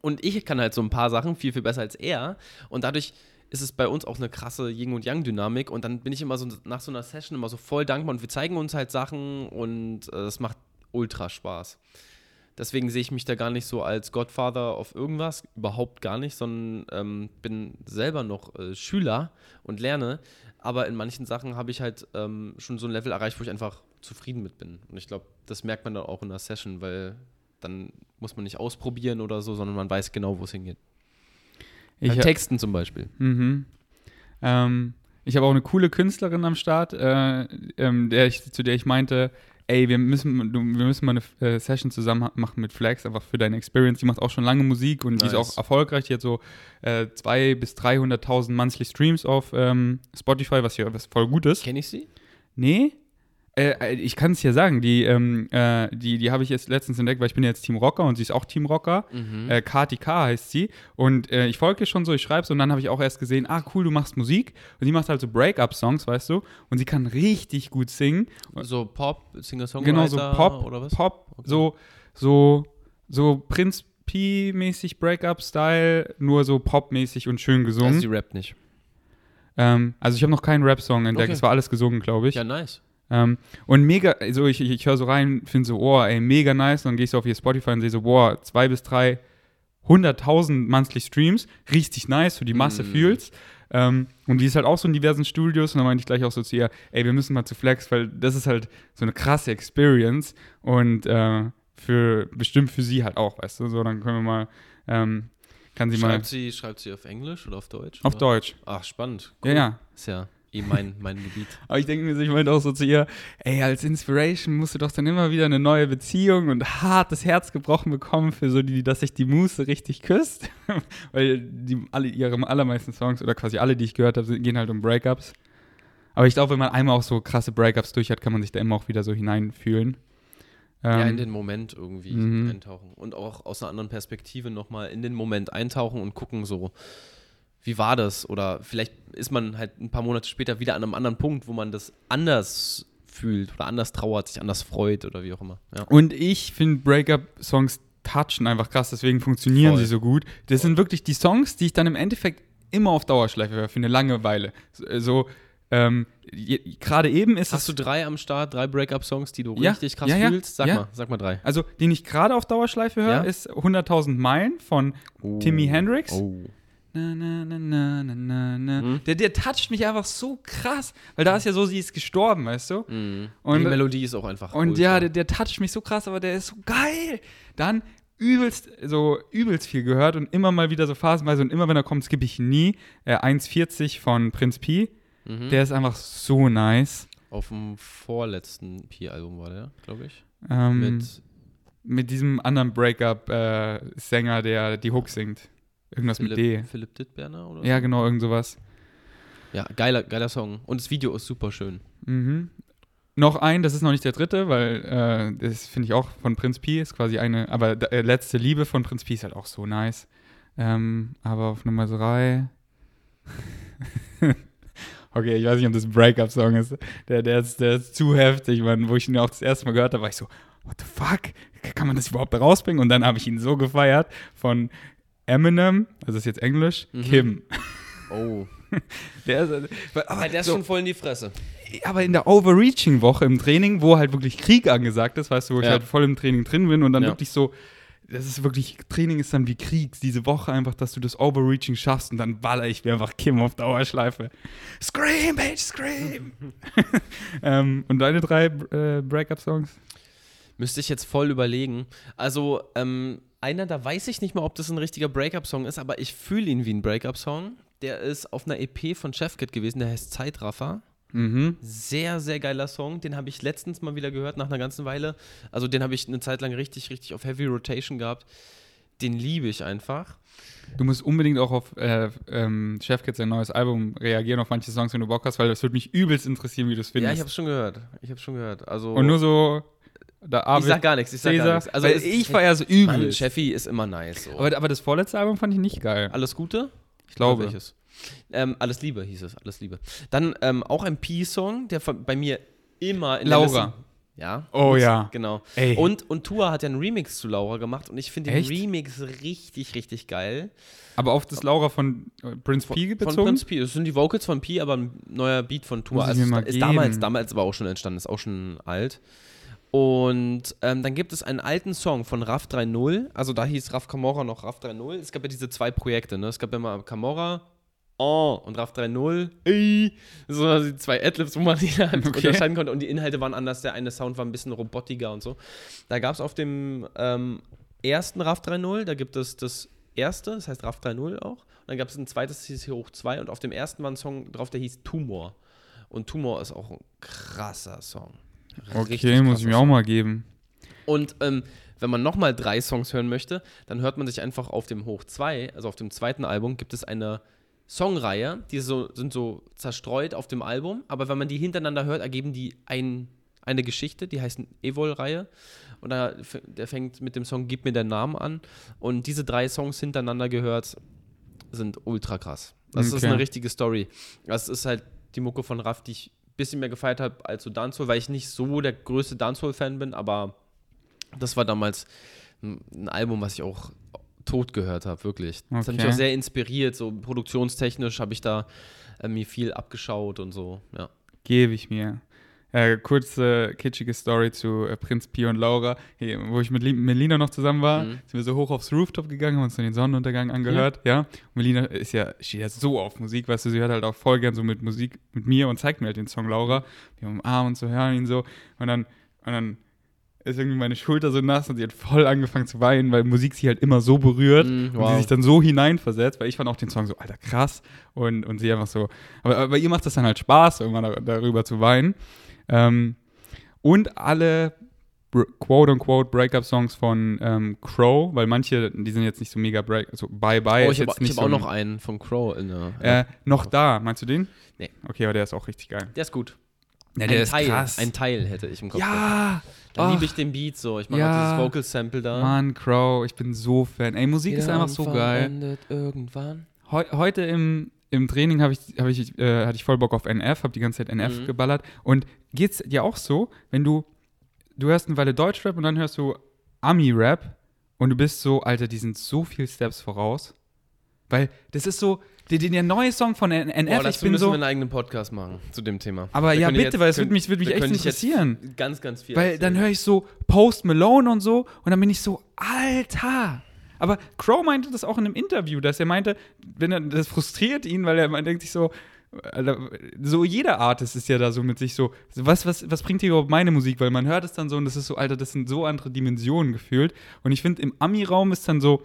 Und ich kann halt so ein paar Sachen viel, viel besser als er. Und dadurch ist es bei uns auch eine krasse Yin- und Yang-Dynamik. Und dann bin ich immer so nach so einer Session immer so voll dankbar und wir zeigen uns halt Sachen und äh, es macht ultra Spaß. Deswegen sehe ich mich da gar nicht so als Godfather auf irgendwas, überhaupt gar nicht, sondern ähm, bin selber noch äh, Schüler und lerne. Aber in manchen Sachen habe ich halt ähm, schon so ein Level erreicht, wo ich einfach zufrieden mit bin. Und ich glaube, das merkt man dann auch in der Session, weil dann muss man nicht ausprobieren oder so, sondern man weiß genau, wo es hingeht. Ich, Beim Texten zum Beispiel. Mhm. Ähm, ich habe auch eine coole Künstlerin am Start, äh, ähm, der ich, zu der ich meinte, ey, wir müssen, du, wir müssen mal eine äh, Session zusammen machen mit Flex, einfach für deine Experience. Die macht auch schon lange Musik und die ist Nice. auch erfolgreich. Die hat so äh, 200.000 bis 300.000 monthly Streams auf ähm, Spotify, was ja was voll gut ist. Kenne ich sie? Nee. Äh, ich kann es ja sagen, die, ähm, äh, die, die habe ich jetzt letztens entdeckt, weil ich bin jetzt Team Rocker und sie ist auch Team Rocker. Mhm. Äh, Kati K heißt sie. Und äh, ich folge ihr schon so, ich schreibe so und dann habe ich auch erst gesehen, ah cool, du machst Musik. Und sie macht halt so Break-up-Songs, weißt du. Und sie kann richtig gut singen. So Pop, Singer-Songwriter Genau, so Pop, oder was? Pop, Okay. so, so, so Prinz P-mäßig Break-up-Style, nur so Pop-mäßig und schön gesungen. Also sie rappt nicht. ähm, also ich habe noch keinen Rap-Song entdeckt, Okay. es war alles gesungen, glaube ich. Ja, nice. Ähm, und mega, also ich, ich, ich höre so rein, finde so, oh, ey, mega nice. Und dann gehe ich so auf ihr Spotify und sehe so, boah, zwei bis drei hunderttausend monthly Streams, richtig nice, so die Masse Mm. fühlst. Ähm, und die ist halt auch so in diversen Studios. Und dann meinte ich gleich auch so zu ihr, ey, wir müssen mal zu Flex, weil das ist halt so eine krasse Experience. Und äh, für, bestimmt für sie halt auch, weißt du. So, dann können wir mal, ähm, kann sie mal Schreibt sie, schreibt sie auf Englisch oder auf Deutsch? auf oder? Deutsch. Ach, spannend. Ja, ja. Ist ja eh mein, mein Gebiet. Aber ich denke mir, ich meinte auch so zu ihr, ey, als Inspiration musst du doch dann immer wieder eine neue Beziehung und hartes Herz gebrochen bekommen für so die, dass sich die Muse richtig küsst. Weil die, alle, ihre allermeisten Songs oder quasi alle, die ich gehört habe, gehen halt um Breakups. Aber ich glaube, wenn man einmal auch so krasse Breakups durch hat, kann man sich da immer auch wieder so hineinfühlen. ja, in Ähm, den Moment irgendwie mhm. eintauchen. Und auch aus einer anderen Perspektive nochmal in den Moment eintauchen und gucken so, wie war das? Oder vielleicht ist man halt ein paar Monate später wieder an einem anderen Punkt, wo man das anders fühlt oder anders trauert, sich anders freut oder wie auch immer. Ja. Und ich finde Breakup-Songs touchen einfach krass, deswegen funktionieren Voll. sie so gut. Das sind wirklich die Songs, die ich dann im Endeffekt immer auf Dauerschleife höre, für eine lange Weile. So, so ähm, gerade eben ist Hast du drei am Start, drei Breakup-Songs, die du Ja, richtig krass ja, ja, fühlst? Sag ja. mal, sag mal drei. also den ich gerade auf Dauerschleife höre, ist 100.000 Meilen von Timmy Hendrix. Oh. Na, na, na, na, na, na. Mhm. Der, der toucht mich einfach so krass, weil da ist ja so, sie ist gestorben, weißt du? Mhm. Und- die Melodie ist auch einfach Und ultra. ja, der, der toucht mich so krass, aber der ist so geil. Dann übelst, so übelst viel gehört und immer mal wieder so phasenweise und immer wenn er kommt, skippe ich nie. Äh, 1,40 von Prinz P. Mhm. Der ist einfach so nice. Auf dem vorletzten Pi-Album war der, glaube ich. Ähm, Mit mit diesem anderen Breakup-Sänger, der die Hook singt. Irgendwas mit D. Philipp, Philipp Dittberner oder Ja, genau, irgend sowas. Ja, geiler, geiler Song. Und das Video ist super schön. Mhm. Noch ein, das ist noch nicht der dritte, weil äh, das finde ich auch von Prinz Pi, ist quasi eine, aber äh, Letzte Liebe von Prinz Pi ist halt auch so nice. Ähm, aber auf Nummer drei. okay, ich weiß nicht, ob das ein Breakup-Song ist. Der, der, ist, der ist zu heftig, man. Wo ich ihn auch das erste Mal gehört habe, war ich so, what the fuck? Kann man das überhaupt rausbringen? Und dann habe ich ihn so gefeiert von Eminem, also das ist jetzt Englisch, Mhm. Kim. Oh. Der ist, aber der ist so- schon voll in die Fresse. aber in der Overreaching-Woche im Training, wo halt wirklich Krieg angesagt ist, weißt du, wo ich Ja. halt voll im Training drin bin und dann Ja. wirklich so, das ist wirklich, Training ist dann wie Krieg, diese Woche einfach, dass du das Overreaching schaffst und dann baller ich mir einfach Kim auf Dauerschleife. Scream, Bitch, scream! ähm, und deine drei äh, Breakup-Songs? Müsste ich jetzt voll überlegen. Also, ähm, einer, da weiß ich nicht mal, ob das ein richtiger Breakup-Song ist, aber ich fühle ihn wie ein Breakup-Song. Der ist auf einer EP von Chefkit gewesen, der heißt Zeitraffer. Mhm. Sehr, sehr geiler Song. Den habe ich letztens mal wieder gehört, nach einer ganzen Weile. Also, den habe ich eine Zeit lang richtig, richtig auf Heavy Rotation gehabt. Den liebe ich einfach. Du musst unbedingt auch auf äh, ähm, Chefkids sein neues Album reagieren, auf manche Songs, wenn du Bock hast, weil das würde mich übelst interessieren, wie du es Ja, findest. ich habe schon gehört. Ich habe schon gehört. Also, und nur so, da ich sag gar nichts. Ich sag gar Cäsar, nichts. Also, weil ich feiere so Mann, übel. Cheffi ist immer nice. So. Aber, aber das vorletzte Album fand ich nicht geil. Alles Gute? Ich glaube. Welches? Ähm, alles Liebe hieß es, alles Liebe. Dann ähm, auch ein P-Song, der von- bei mir immer in Laura. der Liste. Ja. Oh gut, ja. Genau. Ey. Und, und Tua hat ja einen Remix zu Laura gemacht und ich finde den Echt? Remix richtig, richtig geil. Aber auf das Laura von äh, Prince P Von bezogen? Prinz P. Das sind die Vocals von P, aber ein neuer Beat von Tua. Also ist, ist damals, damals aber auch schon entstanden, ist auch schon alt. Und ähm, dann gibt es einen alten Song von Raff 3.0. Also da hieß Raff Camorra noch Raff 3.0. Es gab ja diese zwei Projekte, ne? Es gab ja mal Camorra, oh, und Raff 3.0, ey. So die zwei Adlibs, wo man die halt Okay. unterscheiden konnte. Und die Inhalte waren anders. Der eine Sound war ein bisschen robotiger und so. Da gab es auf dem ähm, ersten Raff 3.0, da gibt es das erste, das heißt Raff 3.0 auch. Und dann gab es ein zweites, das hieß hier hoch 2. Und auf dem ersten war ein Song drauf, der hieß Tumor. Und Tumor ist auch ein krasser Song. Okay, muss ich mir auch mal geben. Und ähm, wenn man nochmal drei Songs hören möchte, dann hört man sich einfach auf dem Hoch 2, also auf dem zweiten Album, gibt es eine Songreihe, die so, sind so zerstreut auf dem Album, aber wenn man die hintereinander hört, ergeben die ein, eine Geschichte, die heißt Evol-Reihe. Und da, der fängt mit dem Song Gib mir den Namen an. Und diese drei Songs hintereinander gehört, sind ultra krass. Das ist Okay. eine richtige Story. Das ist halt die Mucke von Raff, die ich bisschen mehr gefeiert habe als so Dancehall, weil ich nicht so der größte Dancehall-Fan bin, aber das war damals ein Album, was ich auch tot gehört habe, wirklich. Das hat mich Okay. auch sehr inspiriert, so produktionstechnisch habe ich da äh, mir viel abgeschaut und so, ja. Gebe ich mir. Äh, kurze, kitschige Story zu äh, Prinz Pi und Laura. Hier, wo ich mit Li- Melina noch zusammen war, Mhm. sind wir so hoch aufs Rooftop gegangen, haben uns dann den Sonnenuntergang angehört, ja. Und Melina ist ja, steht ja so auf Musik, weißt du, sie hört halt auch voll gern so mit Musik mit mir und zeigt mir halt den Song Laura. Wir umarmen uns so, hören ihn so. Und dann, und dann ist irgendwie meine Schulter so nass und sie hat voll angefangen zu weinen, weil Musik sie halt immer so berührt und wow. sie sich dann so hineinversetzt, weil ich fand auch den Song so, alter, krass. Und, und sie einfach so, aber, aber bei ihr macht das dann halt Spaß, irgendwann da, darüber zu weinen. Ähm, und alle quote-unquote Breakup-Songs von ähm, Crow, weil manche, die sind jetzt nicht so mega break, also Bye Bye oh, ist ich habe hab so auch ein- noch einen von Crow in der. äh, noch da, meinst du den? Nee. Okay, aber der ist auch richtig geil. der ist gut. Ja, ein Teil, ein Teil hätte ich im Kopf. Ja! Dann Ach. liebe ich den Beat so. Ich mag Ja. dieses Vocal Sample da. Mann, Crow, ich bin so Fan. Ey, Musik ist Jeder einfach so geil. Endet irgendwann. Heu heute im, im Training habe ich, hab ich, äh, hatte ich voll Bock auf NF, habe die ganze Zeit NF Mhm. geballert. Und geht's dir auch so, wenn du, du hörst eine Weile Deutschrap und dann hörst du Ami-Rap und du bist so, Alter, die sind so viel Steps voraus. Weil das ist so, der, der neue Song von NF, Boah, ich bin müssen so. wir einen eigenen Podcast machen zu dem Thema. Aber Da ja, bitte, jetzt- weil es würde mich, würd mich echt interessieren. Ganz, ganz viel. Weil dann erzählen. höre ich so Post Malone und so und dann bin ich so, Alter. Aber Crow meinte das auch in einem Interview, dass er meinte, wenn er, das frustriert ihn, weil er man denkt sich so, so jeder Artist ist ja da so mit sich so, so, was, was, was bringt hier überhaupt meine Musik? Weil man hört es dann so und das ist so, Alter, das sind so andere Dimensionen gefühlt. Und ich finde, im Ami-Raum ist dann so,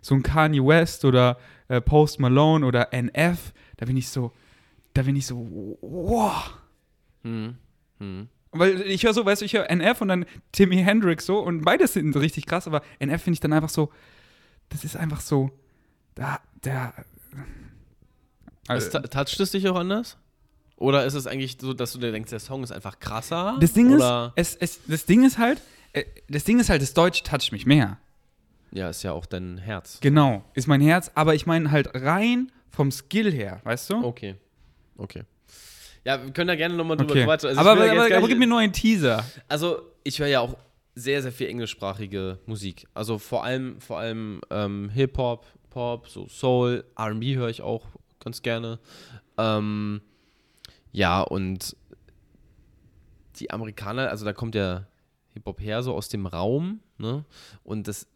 so ein Kanye West oder äh, Post Malone oder NF, da bin ich so, da bin ich so, wow. Hm. Hm. Weil ich höre so, weißt du, ich höre NF und dann Timmy Hendrix so und beides sind richtig krass, aber NF finde ich dann einfach so, das ist einfach so, da, der. Also, toucht es dich auch anders? Oder ist es eigentlich so, dass du dir denkst, der Song ist einfach krasser? das Ding Oder? ist, es, es, das Ding ist halt, äh, das Ding ist halt, das Deutsche toucht mich mehr. Ja, ist ja auch dein Herz. Genau, ist mein Herz, aber ich meine halt rein vom Skill her, weißt du? Okay. Okay. Ja, wir können da gerne nochmal drüber Okay. quatschen. Also ich aber, aber, aber, nicht- gib mir nur einen Teaser. Also, ich höre ja auch sehr, sehr viel englischsprachige Musik. Also vor allem, vor allem ähm, Hip-Hop, Pop, so Soul, RB höre ich auch ganz gerne. Ähm, ja, und die Amerikaner, also da kommt der Hip-Hop her, so aus dem Raum, ne? Und das,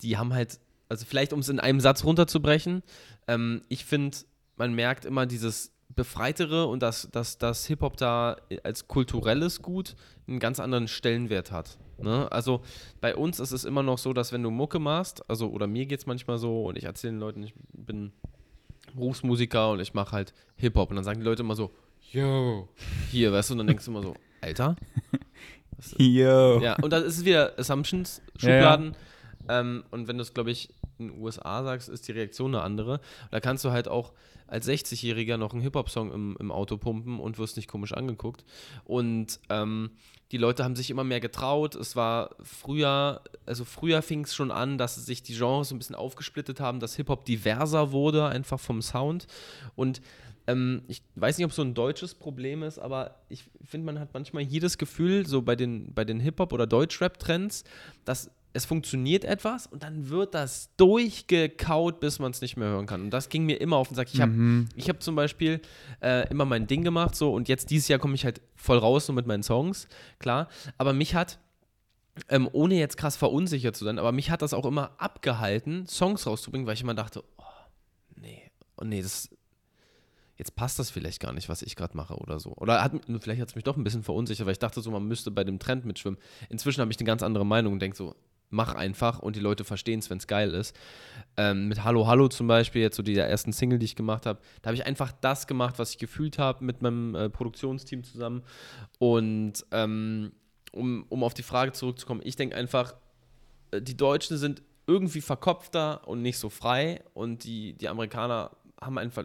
die haben halt, also vielleicht um es in einem Satz runterzubrechen, ähm, ich finde, man merkt immer dieses Befreitere und dass, dass, dass Hip-Hop da als kulturelles Gut einen ganz anderen Stellenwert hat. Ne? Also bei uns ist es immer noch so, dass wenn du Mucke machst, also oder mir geht es manchmal so und ich erzähle den Leuten, ich bin Berufsmusiker und ich mache halt Hip-Hop und dann sagen die Leute immer so, yo, hier, weißt du, und dann denkst du immer so, Alter, Yo. ja, und das ist wieder Assumptions, Ja, ja. Ähm, und wenn du es, glaube ich, in den USA sagst, ist die Reaktion eine andere. Da kannst du halt auch als 60-Jähriger noch einen Hip-Hop-Song im, im Auto pumpen und wirst nicht komisch angeguckt. Und ähm, die Leute haben sich immer mehr getraut. Es war früher, also früher fing es schon an, dass sich die Genres ein bisschen aufgesplittet haben, dass Hip-Hop diverser wurde, einfach vom Sound. Und ähm, ich weiß nicht, ob so ein deutsches Problem ist, aber ich finde, man hat manchmal das Gefühl, so bei den, bei den Hip-Hop- oder Deutschrap-Trends, dass es funktioniert etwas und dann wird das durchgekaut, bis man es nicht mehr hören kann. Und das ging mir immer auf den Sack. Ich habe Mhm. ich habe zum Beispiel äh, immer mein Ding gemacht, so und jetzt dieses Jahr komme ich halt voll raus so mit meinen Songs, klar. Aber mich hat, ähm, ohne jetzt krass verunsichert zu sein, aber mich hat das auch immer abgehalten, Songs rauszubringen, weil ich immer dachte, oh, nee, oh nee, das, jetzt passt das vielleicht gar nicht, was ich gerade mache oder so. Oder hat, vielleicht hat es mich doch ein bisschen verunsichert, weil ich dachte so, man müsste bei dem Trend mitschwimmen. Inzwischen habe ich eine ganz andere Meinung und denke so, mach einfach und die Leute verstehen es, wenn es geil ist. Ähm, mit Hallo Hallo zum Beispiel, jetzt so die der ersten Single, die ich gemacht habe, da habe ich einfach das gemacht, was ich gefühlt habe mit meinem äh, Produktionsteam zusammen. Und ähm, um, um auf die Frage zurückzukommen, ich denke einfach, äh, die Deutschen sind irgendwie verkopfter und nicht so frei und die, die Amerikaner haben einfach,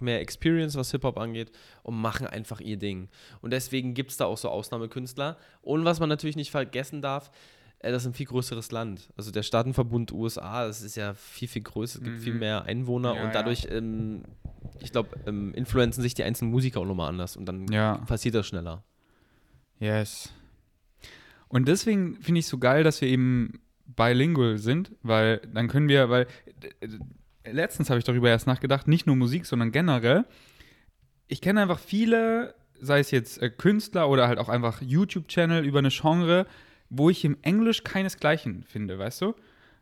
mehr Experience, was Hip-Hop angeht und machen einfach ihr Ding. Und deswegen gibt es da auch so Ausnahmekünstler. Und was man natürlich nicht vergessen darf, das ist ein viel größeres Land. Also der Staatenverbund USA, das ist ja viel, viel größer, es gibt Mhm. viel mehr Einwohner Ja, und dadurch, ähm, ich glaube, ähm, influenzen sich die einzelnen Musiker auch nochmal anders und dann Ja. passiert das schneller. Yes. Und deswegen finde ich so geil, dass wir eben bilingual sind, weil dann können wir, weil äh, letztens habe ich darüber erst nachgedacht, nicht nur Musik, sondern generell. Ich kenne einfach viele, sei es jetzt äh, Künstler oder halt auch einfach YouTube-Channel über eine Genre, wo ich im Englisch keinesgleichen finde, weißt du?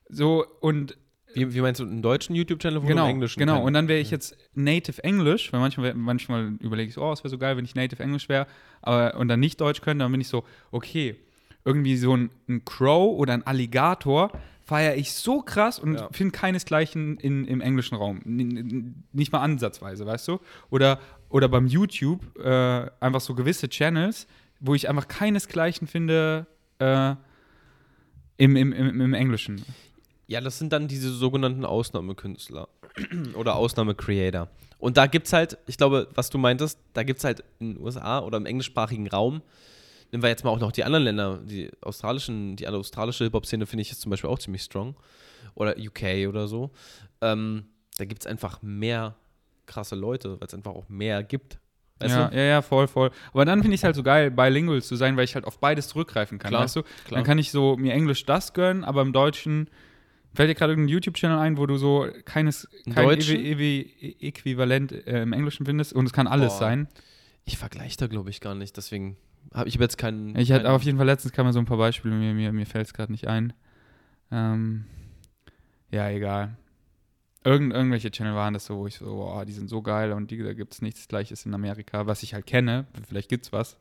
So und Wie, wie meinst du, einen deutschen YouTube-Channel, wo genau, du im Englischen genau. kannst? Und dann wäre ich jetzt Native English, weil manchmal, manchmal überlege ich so, oh, es wäre so geil, wenn ich Native English wäre, aber und dann nicht Deutsch könnte, dann bin ich so, okay, irgendwie so ein, ein Crow oder ein Alligator feiere ich so krass und Ja. finde keinesgleichen in, im englischen Raum. N- nicht mal ansatzweise, weißt du? Oder, oder beim YouTube äh, einfach so gewisse Channels, wo ich einfach keinesgleichen finde äh, im, im, im, im Englischen. Ja, das sind dann diese sogenannten Ausnahmekünstler oder Ausnahmecreator. Und da gibt es halt, ich glaube, was du meintest, da gibt es halt in den USA oder im englischsprachigen Raum, nehmen wir jetzt mal auch noch die anderen Länder, die australischen, die australische Hip-Hop-Szene finde ich jetzt zum Beispiel auch ziemlich strong. Oder UK oder so. Ähm, da gibt es einfach mehr krasse Leute, weil es einfach auch mehr gibt. Ja, du? ja, ja, voll, voll. Aber dann finde ich es halt so geil, bilingual zu sein, weil ich halt auf beides zurückgreifen kann, Klar, weißt du? klar. Dann kann ich so mir Englisch das gönnen, aber im Deutschen fällt dir gerade irgendein YouTube-Channel ein, wo du so keines, kein Äquivalent äh, im Englischen findest und es kann alles Boah. sein. Ich vergleiche da, glaube ich, gar nicht. Deswegen habe ich hab jetzt keinen. Ich hatte auf jeden Fall letztens kam mir so ein paar Beispiele, mir, mir, mir fällt es gerade nicht ein. Ähm, ja, egal. Irgend, irgendwelche Channel waren das so, wo ich so, boah, die sind so geil und die, da gibt es nichts Gleiches in Amerika, was ich halt kenne. Vielleicht gibt's was.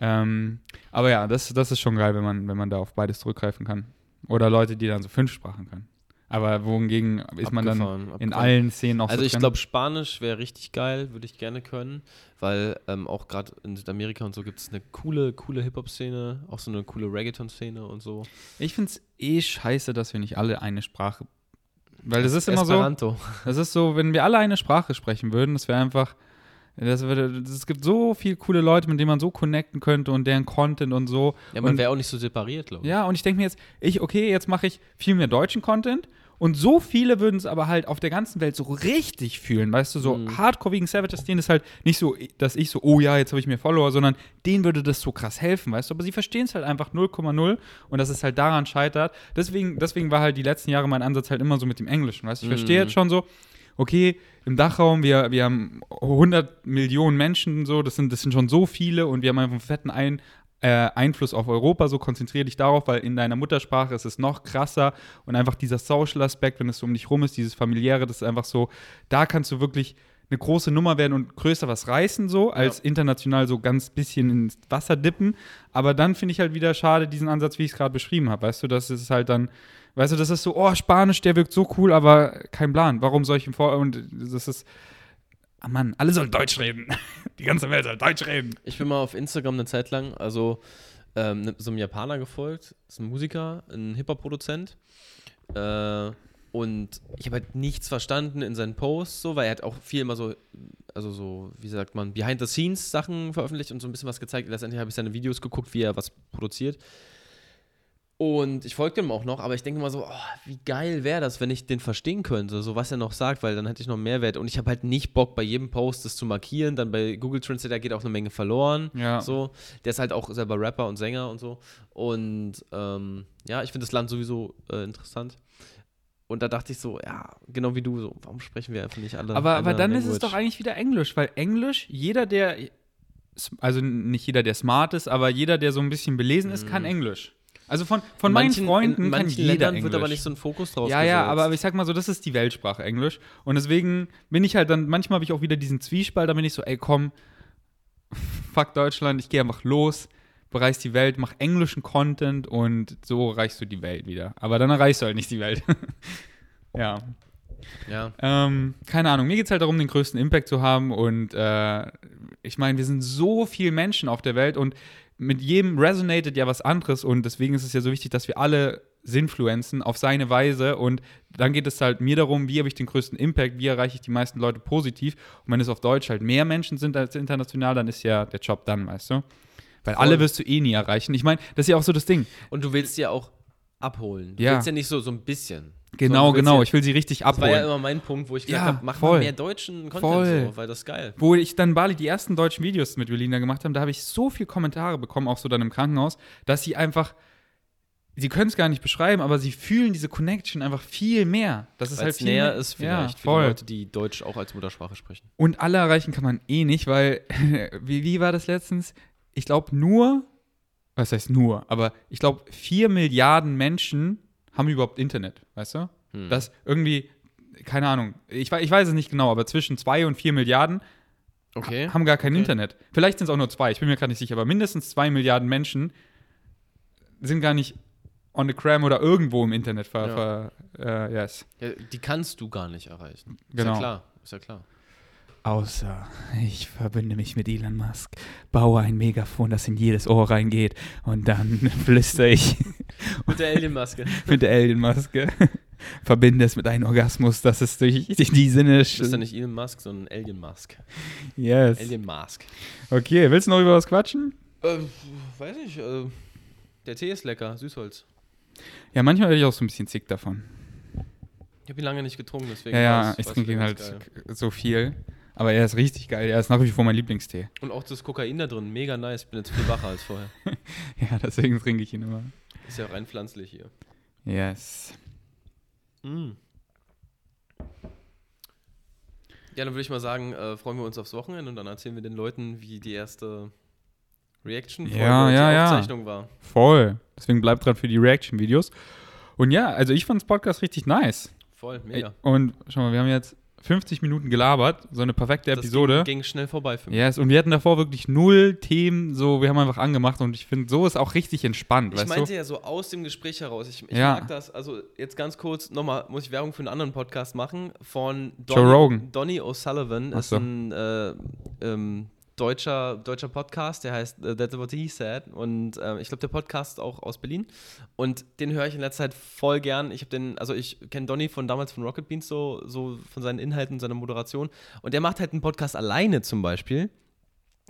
Ähm, aber ja, das, das ist schon geil, wenn man, wenn man da auf beides zurückgreifen kann. Oder Leute, die dann so fünf Sprachen können. Aber wohingegen ist man dann Abgefahren, in allen Szenen auch Also so ich glaube, Spanisch wäre richtig geil, würde ich gerne können, weil ähm, auch gerade in Südamerika und so gibt es eine coole, coole Hip-Hop-Szene, auch so eine coole Reggaeton-Szene und so. Ich finde es eh scheiße, dass wir nicht alle eine Sprache. Weil das ist immer so. Esperanto. Das ist so, wenn wir alle eine Sprache sprechen würden, das wäre einfach. Das würde, es gibt so viele coole Leute, mit denen man so connecten könnte und deren Content und so. Ja, man wäre auch nicht so separiert, glaube ich. Ja, und ich denke mir jetzt, ich, okay, jetzt mache ich viel mehr deutschen Content und so viele würden es aber halt auf der ganzen Welt so richtig fühlen, weißt du, so Mhm. hardcore wegen Savages, denen ist halt nicht so, dass ich so, oh ja, jetzt habe ich mehr Follower, sondern denen würde das so krass helfen, weißt du, aber sie verstehen es halt einfach 0,0 und dass es halt daran scheitert. Deswegen, deswegen war halt die letzten Jahre mein Ansatz halt immer so mit dem Englischen, weißt du, ich verstehe Mhm. jetzt schon so, okay, im Dachraum, wir, wir haben 100 Millionen Menschen, so, das sind, das sind schon so viele und wir haben einfach einen fetten Ein, äh, Einfluss auf Europa, so konzentriere dich darauf, weil in deiner Muttersprache ist es noch krasser und einfach dieser Social-Aspekt, wenn es so um dich rum ist, dieses familiäre, das ist einfach so, da kannst du wirklich eine große Nummer werden und größer was reißen, so, als international so ganz bisschen ins Wasser dippen. Aber dann finde ich halt wieder schade diesen Ansatz, wie ich es gerade beschrieben habe. Weißt du, das ist halt dann, weißt du, das ist so, oh, Spanisch, der wirkt so cool, aber kein Plan. Warum soll ich ihm vor. Und das ist, ah Mann, alle sollen Deutsch reden. Die ganze Welt soll Deutsch reden. Ich bin mal auf Instagram eine Zeit lang, also ähm, ne- so einem Japaner gefolgt, ist ein Musiker, ein Hip-Hop-Produzent. Äh, und ich habe halt nichts verstanden in seinen Posts, so, weil er hat auch viel immer so, also so, wie sagt man, Behind-the-Scenes-Sachen veröffentlicht und so ein bisschen was gezeigt. Letztendlich habe ich seine Videos geguckt, wie er was produziert. Und ich folge dem auch noch, aber ich denke mal so, oh, wie geil wäre das, wenn ich den verstehen könnte, so was er noch sagt, weil dann hätte ich noch Mehrwert. Und ich habe halt nicht Bock, bei jedem Post das zu markieren. Dann bei Google Translate, da geht auch eine Menge verloren. Ja. So, der ist halt auch selber Rapper und Sänger und so. Und ähm, ja, ich finde das Land sowieso äh, interessant. Und da dachte ich so, ja, genau wie du, so, warum sprechen wir einfach nicht alle? Aber, aber dann ist es Language? doch eigentlich wieder Englisch, weil Englisch, jeder, der, also nicht jeder, der smart ist, aber jeder, der so ein bisschen belesen ist, kann Englisch. Also von, von In meinen manchen- Freunden in kann manchen jeder Ländern Englisch. wird aber nicht so ein Fokus drauf Ja, ja, gesetzt. aber ich sag mal so, das ist die Weltsprache Englisch. Und deswegen bin ich halt dann, manchmal habe ich auch wieder diesen Zwiespalt, da bin ich so, ey komm, fuck Deutschland, ich gehe einfach los, bereist die Welt, mach englischen Content und so erreichst du die Welt wieder. Aber dann erreichst du halt nicht die Welt. ja. Ja, Ähm, keine Ahnung, mir geht es halt darum, den größten Impact zu haben und äh, ich meine, wir sind so viele Menschen auf der Welt und mit jedem resonated ja was anderes und deswegen ist es ja so wichtig, dass wir alle Sinfluenzen auf seine Weise und dann geht es halt mir darum, wie habe ich den größten Impact, wie erreiche ich die meisten Leute positiv und wenn es auf Deutsch halt mehr Menschen sind als international, dann ist ja der Job dann, weißt du? Weil Voll. alle wirst du eh nie erreichen. Ich meine, das ist ja auch so das Ding. und du willst ja auch abholen. Du Ja. willst ja nicht so, so ein bisschen. Genau, willst genau. Ja, Ich will sie richtig das war abholen. ja immer mein Punkt, wo ich gesagt Ja, habe, mach voll. mal mehr deutschen Content Voll. so, weil das ist geil. Wo ich dann Bali die ersten deutschen Videos mit Julina gemacht habe, da habe ich so viele Kommentare bekommen, auch so dann im Krankenhaus, dass sie einfach, sie können es gar nicht beschreiben, aber sie fühlen diese Connection einfach viel mehr. Das ist halt viel näher mehr, ist ja, vielleicht für voll. die Leute, die Deutsch auch als Muttersprache sprechen. Und alle erreichen kann man eh nicht, weil, wie, wie war das letztens? Ich glaube nur, was heißt nur, aber ich glaube, vier Milliarden Menschen haben überhaupt Internet, weißt du? Hm. Das irgendwie, keine Ahnung, ich, ich weiß es nicht genau, aber zwischen zwei und vier Milliarden Okay. haben gar kein Okay. Internet. Vielleicht sind es auch nur zwei, ich bin mir gerade nicht sicher, aber mindestens zwei Milliarden Menschen sind gar nicht on the cram oder irgendwo im Internet ver, Ja. ver äh, yes. Ja, die kannst du gar nicht erreichen. Ist Genau. ja klar. Ist ja klar. Außer ich verbinde mich mit Elon Musk, baue ein Megafon, das in jedes Ohr reingeht und dann flüstere ich Mit der Alienmaske. mit der Alien-Maske, verbinde es mit einem Orgasmus, dass es durch, durch die Sinne. Das ist ja nicht Elon Musk, sondern Alien Musk. Yes. Alien Musk. Okay, willst du noch über was quatschen? Äh, weiß nicht. Äh, der Tee ist lecker. Süßholz. Ja, manchmal werde ich auch so ein bisschen zick davon. Ich habe ihn lange nicht getrunken, deswegen. Ja, ja, ich trinke ihn halt geil. so viel. Aber er ist richtig geil. Er ist nach wie vor mein Lieblingstee. Und auch das Kokain da drin, mega nice. Ich bin jetzt viel wacher als vorher. Ja, deswegen trinke ich ihn immer. Ist ja rein pflanzlich hier. Yes. Mm. Ja, dann würde ich mal sagen, äh, freuen wir uns aufs Wochenende und dann erzählen wir den Leuten, wie die erste Reaction Ja, ja, ja. Aufzeichnung war. Voll. Deswegen bleibt dran für die Reaction-Videos. Und ja, also ich fand das Podcast richtig nice. Voll, mega. Und schau mal, wir haben jetzt 50 Minuten gelabert. So eine perfekte Episode. Das ging, ging schnell vorbei für mich. Yes, und wir hatten davor wirklich null Themen, so, wir haben einfach angemacht und ich finde, so ist auch richtig entspannt, Ich meinte du? ja so aus dem Gespräch heraus. Ich, ich Ja. mag das. Also jetzt ganz kurz nochmal, muss ich Werbung für einen anderen Podcast machen von Joe Rogan. Donny O'Sullivan Ach ist so. ein äh, ähm, deutscher, deutscher Podcast, der heißt äh, That's What He Said. Und äh, ich glaube, der Podcast auch aus Berlin. Und den höre ich in letzter Zeit voll gern. Ich habe den, also ich kenne Donny von damals von Rocket Beans so, so von seinen Inhalten, seiner Moderation. Und der macht halt einen Podcast alleine zum Beispiel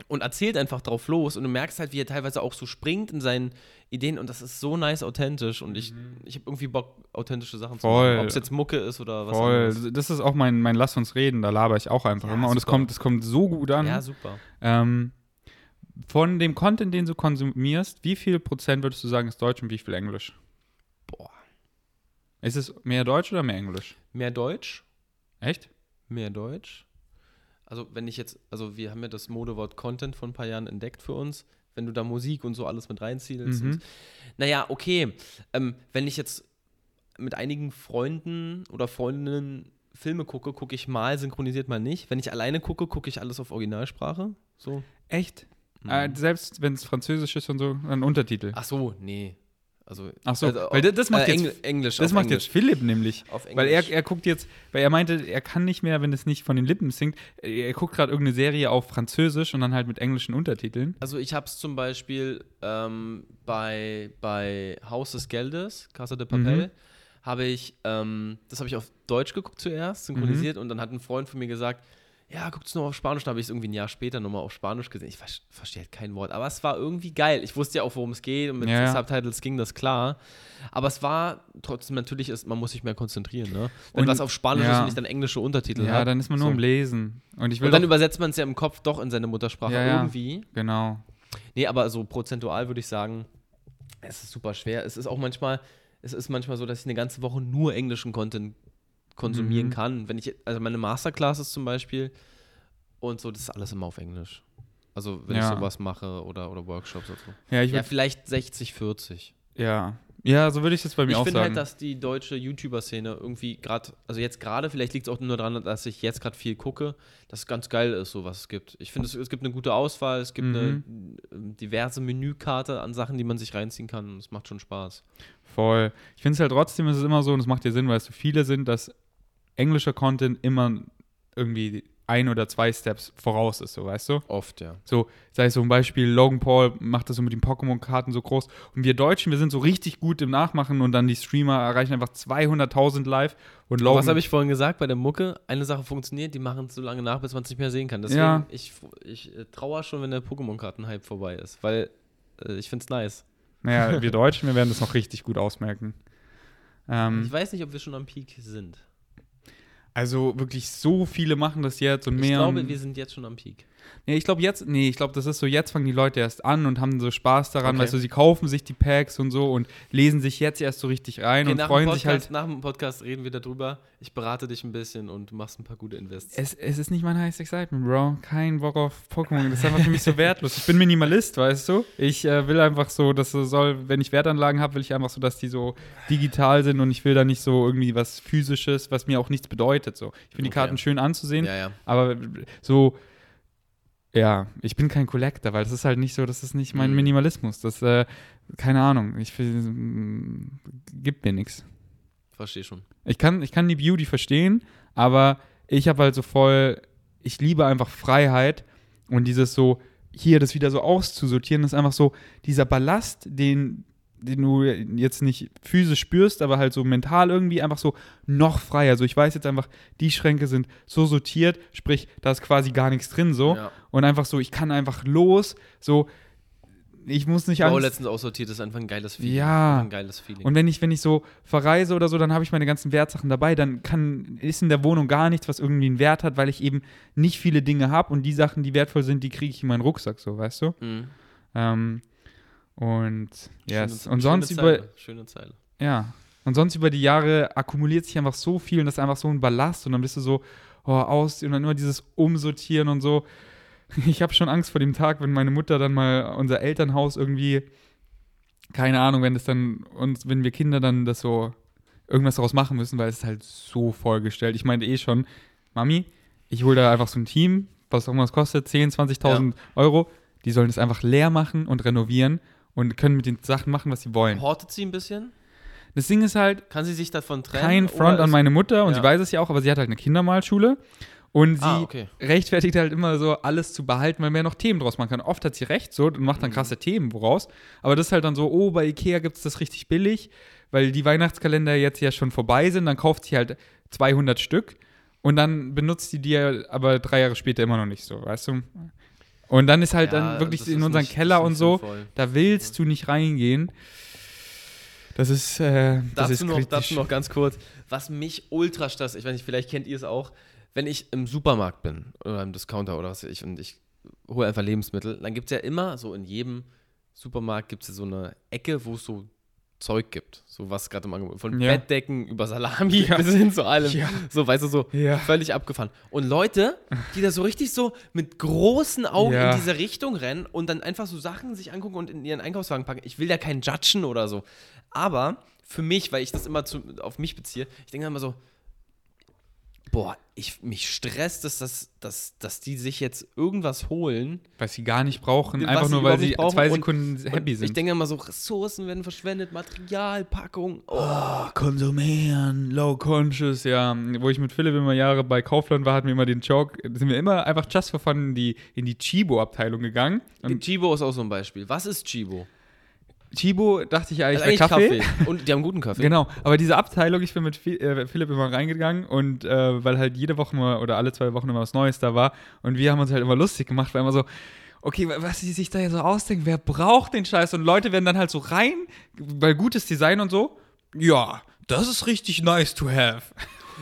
und erzählt einfach drauf los und du merkst halt, wie er teilweise auch so springt in seinen Ideen und das ist so nice authentisch und ich, ich habe irgendwie Bock, authentische Sachen zu Mhm. Voll. machen. Ob es jetzt Mucke ist oder was Voll. anderes. Das ist auch mein, mein Lass uns reden, da laber ich auch einfach Ja, immer. Und es super. kommt, es kommt so gut an. Ja, super. ähm, von dem Content, den du konsumierst, wie viel Prozent würdest du sagen ist Deutsch und wie viel Englisch? Boah. Ist es mehr Deutsch oder mehr Englisch? Mehr Deutsch, Echt? mehr Deutsch. Also wenn ich jetzt, also wir haben ja das Modewort Content vor ein paar Jahren entdeckt für uns. Wenn du da Musik und so alles mit reinziehst. Mhm. Und, naja, okay. Ähm, wenn ich jetzt mit einigen Freunden oder Freundinnen Filme gucke, gucke ich mal synchronisiert, mal nicht. Wenn ich alleine gucke, gucke ich alles auf Originalsprache. So. Echt? Mhm. Äh, selbst wenn es Französisch ist und so, dann Untertitel. Ach so, nee. Also, Ach so, also, weil das, macht äh, jetzt, Engl Englisch. das macht Englisch. jetzt Philipp nämlich. Auf Englisch. Weil er, er guckt jetzt, weil er meinte, er kann nicht mehr, wenn es nicht von den Lippen singt. Er guckt gerade irgendeine Serie auf Französisch und dann halt mit englischen Untertiteln. Also ich habe es zum Beispiel ähm, bei, bei Haus des Geldes, Casa de Papel, Mhm. habe ich, ähm, das habe ich auf Deutsch geguckt zuerst, synchronisiert und dann hat ein Freund von mir gesagt, ja, guckt es nur auf Spanisch. Dann habe ich es irgendwie ein Jahr später nochmal auf Spanisch gesehen. Ich ver verstehe halt kein Wort, aber es war irgendwie geil. Ich wusste ja auch, worum es geht und mit Ja. Subtitles ging das klar. Aber es war trotzdem natürlich, ist, man muss sich mehr konzentrieren. Ne? Wenn Und- was auf Spanisch ja. ist und ich dann englische Untertitel Ja, habe. dann ist man nur so. am Lesen. Und ich will Und dann übersetzt man es ja im Kopf doch in seine Muttersprache ja. irgendwie. genau. Nee, aber so prozentual würde ich sagen, es ist super schwer. Es ist auch manchmal, es ist manchmal so, dass ich eine ganze Woche nur englischen Content konsumieren Mhm. kann. Wenn ich, also meine Masterclasses zum Beispiel und so, das ist alles immer auf Englisch. Also wenn Ja. ich sowas mache oder, oder Workshops oder so. Ja, ich Ja, vielleicht 60, 40. ja. ja. so würde ich es bei mir Ich auch finde sagen. halt, dass die deutsche YouTuber-Szene irgendwie gerade, also jetzt gerade, vielleicht liegt es auch nur daran, dass ich jetzt gerade viel gucke, dass es ganz geil ist, so was es gibt. Ich finde, es, es gibt eine gute Auswahl, es gibt Mhm. eine äh, diverse Menükarte an Sachen, die man sich reinziehen kann und es macht schon Spaß. Voll. Ich finde es halt trotzdem, ist es immer so, und es macht ja Sinn, weil es so viele sind, dass englischer Content immer irgendwie ein oder zwei Steps voraus ist, so weißt du? Oft, ja. So, sei es so ein Beispiel, Logan Paul macht das so mit den Pokémon-Karten so groß. Und wir Deutschen, wir sind so richtig gut im Nachmachen und dann die Streamer erreichen einfach 200.000 live. Und Logan, Was habe ich vorhin gesagt bei der Mucke? Eine Sache funktioniert, die machen es so lange nach, bis man es nicht mehr sehen kann. Deswegen, Ja. ich, ich äh, trauere schon, wenn der Pokémon-Karten-Hype vorbei ist, weil äh, ich finde es nice. Naja, wir Deutschen, wir werden das noch richtig gut ausmerken. Ähm, Ich weiß nicht, ob wir schon am Peak sind. Also wirklich so viele machen das jetzt und Ich mehr. glaube, und, wir sind jetzt schon am Peak. Nee, ich glaube jetzt, nee, ich glaube, das ist so, jetzt fangen die Leute erst an und haben so Spaß daran, Okay. weißt du, sie kaufen sich die Packs und so und lesen sich jetzt erst so richtig rein Okay, und freuen Podcast, sich halt. nach dem Podcast reden wir darüber. Ich berate dich ein bisschen und du machst ein paar gute Invests. Es, es ist nicht mein heißes Excitement, Bro. Kein Bock auf Pokémon. Das ist einfach für mich so wertlos. Ich bin Minimalist, weißt du? Ich äh, will einfach so, dass es soll, wenn ich Wertanlagen habe, will ich einfach so, dass die so digital sind und ich will da nicht so irgendwie was Physisches, was mir auch nichts bedeutet. So. Ich finde die Okay. Karten schön anzusehen, ja, ja. aber so, ja, ich bin kein Collector, weil das ist halt nicht so, das ist nicht mein Mhm. Minimalismus. Das, äh, keine Ahnung, ich will, mm, gibt mir nichts. Verstehe schon. Ich kann, ich kann die Beauty verstehen, aber ich habe halt so voll, ich liebe einfach Freiheit und dieses so, hier das wieder so auszusortieren, ist einfach so dieser Ballast, den, den du jetzt nicht physisch spürst, aber halt so mental irgendwie einfach so noch freier. Also ich weiß jetzt einfach, die Schränke sind so sortiert, sprich, da ist quasi gar nichts drin so Ja. und einfach so, ich kann einfach los, so ich muss nicht auch Angst. letztens aussortiert, ist einfach ein geiles Feeling. Ja. Ein geiles Feeling. Und wenn ich, wenn ich so verreise oder so, dann habe ich meine ganzen Wertsachen dabei, dann kann, ist in der Wohnung gar nichts, was irgendwie einen Wert hat, weil ich eben nicht viele Dinge habe und die Sachen, die wertvoll sind, die kriege ich in meinen Rucksack, so, weißt du? Mhm. Ähm, und yes. Schöne- und sonst schöne über, Zeile, Schöne Zeile. ja, und sonst über die Jahre akkumuliert sich einfach so viel und das ist einfach so ein Ballast und dann bist du so, oh, aus und dann immer dieses Umsortieren und so. Ich habe schon Angst vor dem Tag, wenn meine Mutter dann mal unser Elternhaus irgendwie, keine Ahnung, wenn das dann uns, wenn wir Kinder dann das so irgendwas daraus machen müssen, weil es ist halt so vollgestellt. Ich meinte eh schon, Mami, ich hole da einfach so ein Team, was auch immer es kostet, 10, 20.000 Euro. Die sollen es einfach leer machen und renovieren und können mit den Sachen machen, was sie wollen. Hortet sie ein bisschen? Das Ding ist halt, Kann sie sich davon trennen? kein Front an meine Mutter und Ja. sie weiß es ja auch, aber sie hat halt eine Kindermalschule und sie Ah, okay. rechtfertigt halt immer so, alles zu behalten, weil man ja noch Themen draus machen kann. Oft hat sie recht so und macht dann Mhm. krasse Themen woraus, aber das ist halt dann so, oh, bei Ikea gibt es das richtig billig, weil die Weihnachtskalender jetzt ja schon vorbei sind, dann kauft sie halt 200 Stück und dann benutzt sie die ja aber drei Jahre später immer noch nicht so, weißt du? Und dann ist halt Ja, dann wirklich in unseren nicht- Keller und so, sinnvoll. da willst du nicht reingehen. Das ist, äh, das Dazu ist noch, dazu noch ganz kurz, was mich ultra stresst, ich weiß nicht, vielleicht kennt ihr es auch, wenn ich im Supermarkt bin oder im Discounter oder was weiß ich und ich hole einfach Lebensmittel, dann gibt es ja immer so in jedem Supermarkt gibt es ja so eine Ecke, wo es so Zeug gibt, so was gerade im Angebot, von Ja. Bettdecken über Salami Ja. bis hin zu allem, Ja. so weißt du, so völlig abgefahren. Und Leute, die da so richtig so mit großen Augen in diese Richtung rennen und dann einfach so Sachen sich angucken und in ihren Einkaufswagen packen. Ich will da keinen judgen oder so. Aber für mich, weil ich das immer zu, auf mich beziehe, ich denke immer so, boah, ich, mich stresst es, dass, dass, dass die sich jetzt irgendwas holen. Was sie gar nicht brauchen, einfach nur, weil sie zwei und- Sekunden happy Und sind. Ich denke immer so, Ressourcen werden verschwendet, Material, Packung. Oh. oh, konsumieren, low conscious, ja. Wo ich mit Philipp immer Jahre bei Kaufland war, hatten wir immer den Joke, sind wir immer einfach just for fun in die, in die Chibo-Abteilung gegangen. Und Chibo ist auch so ein Beispiel. Was ist Chibo? Chibo dachte ich eigentlich, Also wäre Kaffee. Und die haben guten Kaffee. Genau, aber diese Abteilung, ich bin mit äh, Philipp immer reingegangen und äh, weil halt jede Woche mal oder alle zwei Wochen immer was Neues da war und wir haben uns halt immer lustig gemacht, weil immer so, okay, wa- was die sich da ja so ausdenken, wer braucht den Scheiß? Und Leute werden dann halt so rein, weil gutes Design und so, ja, das ist richtig nice to have.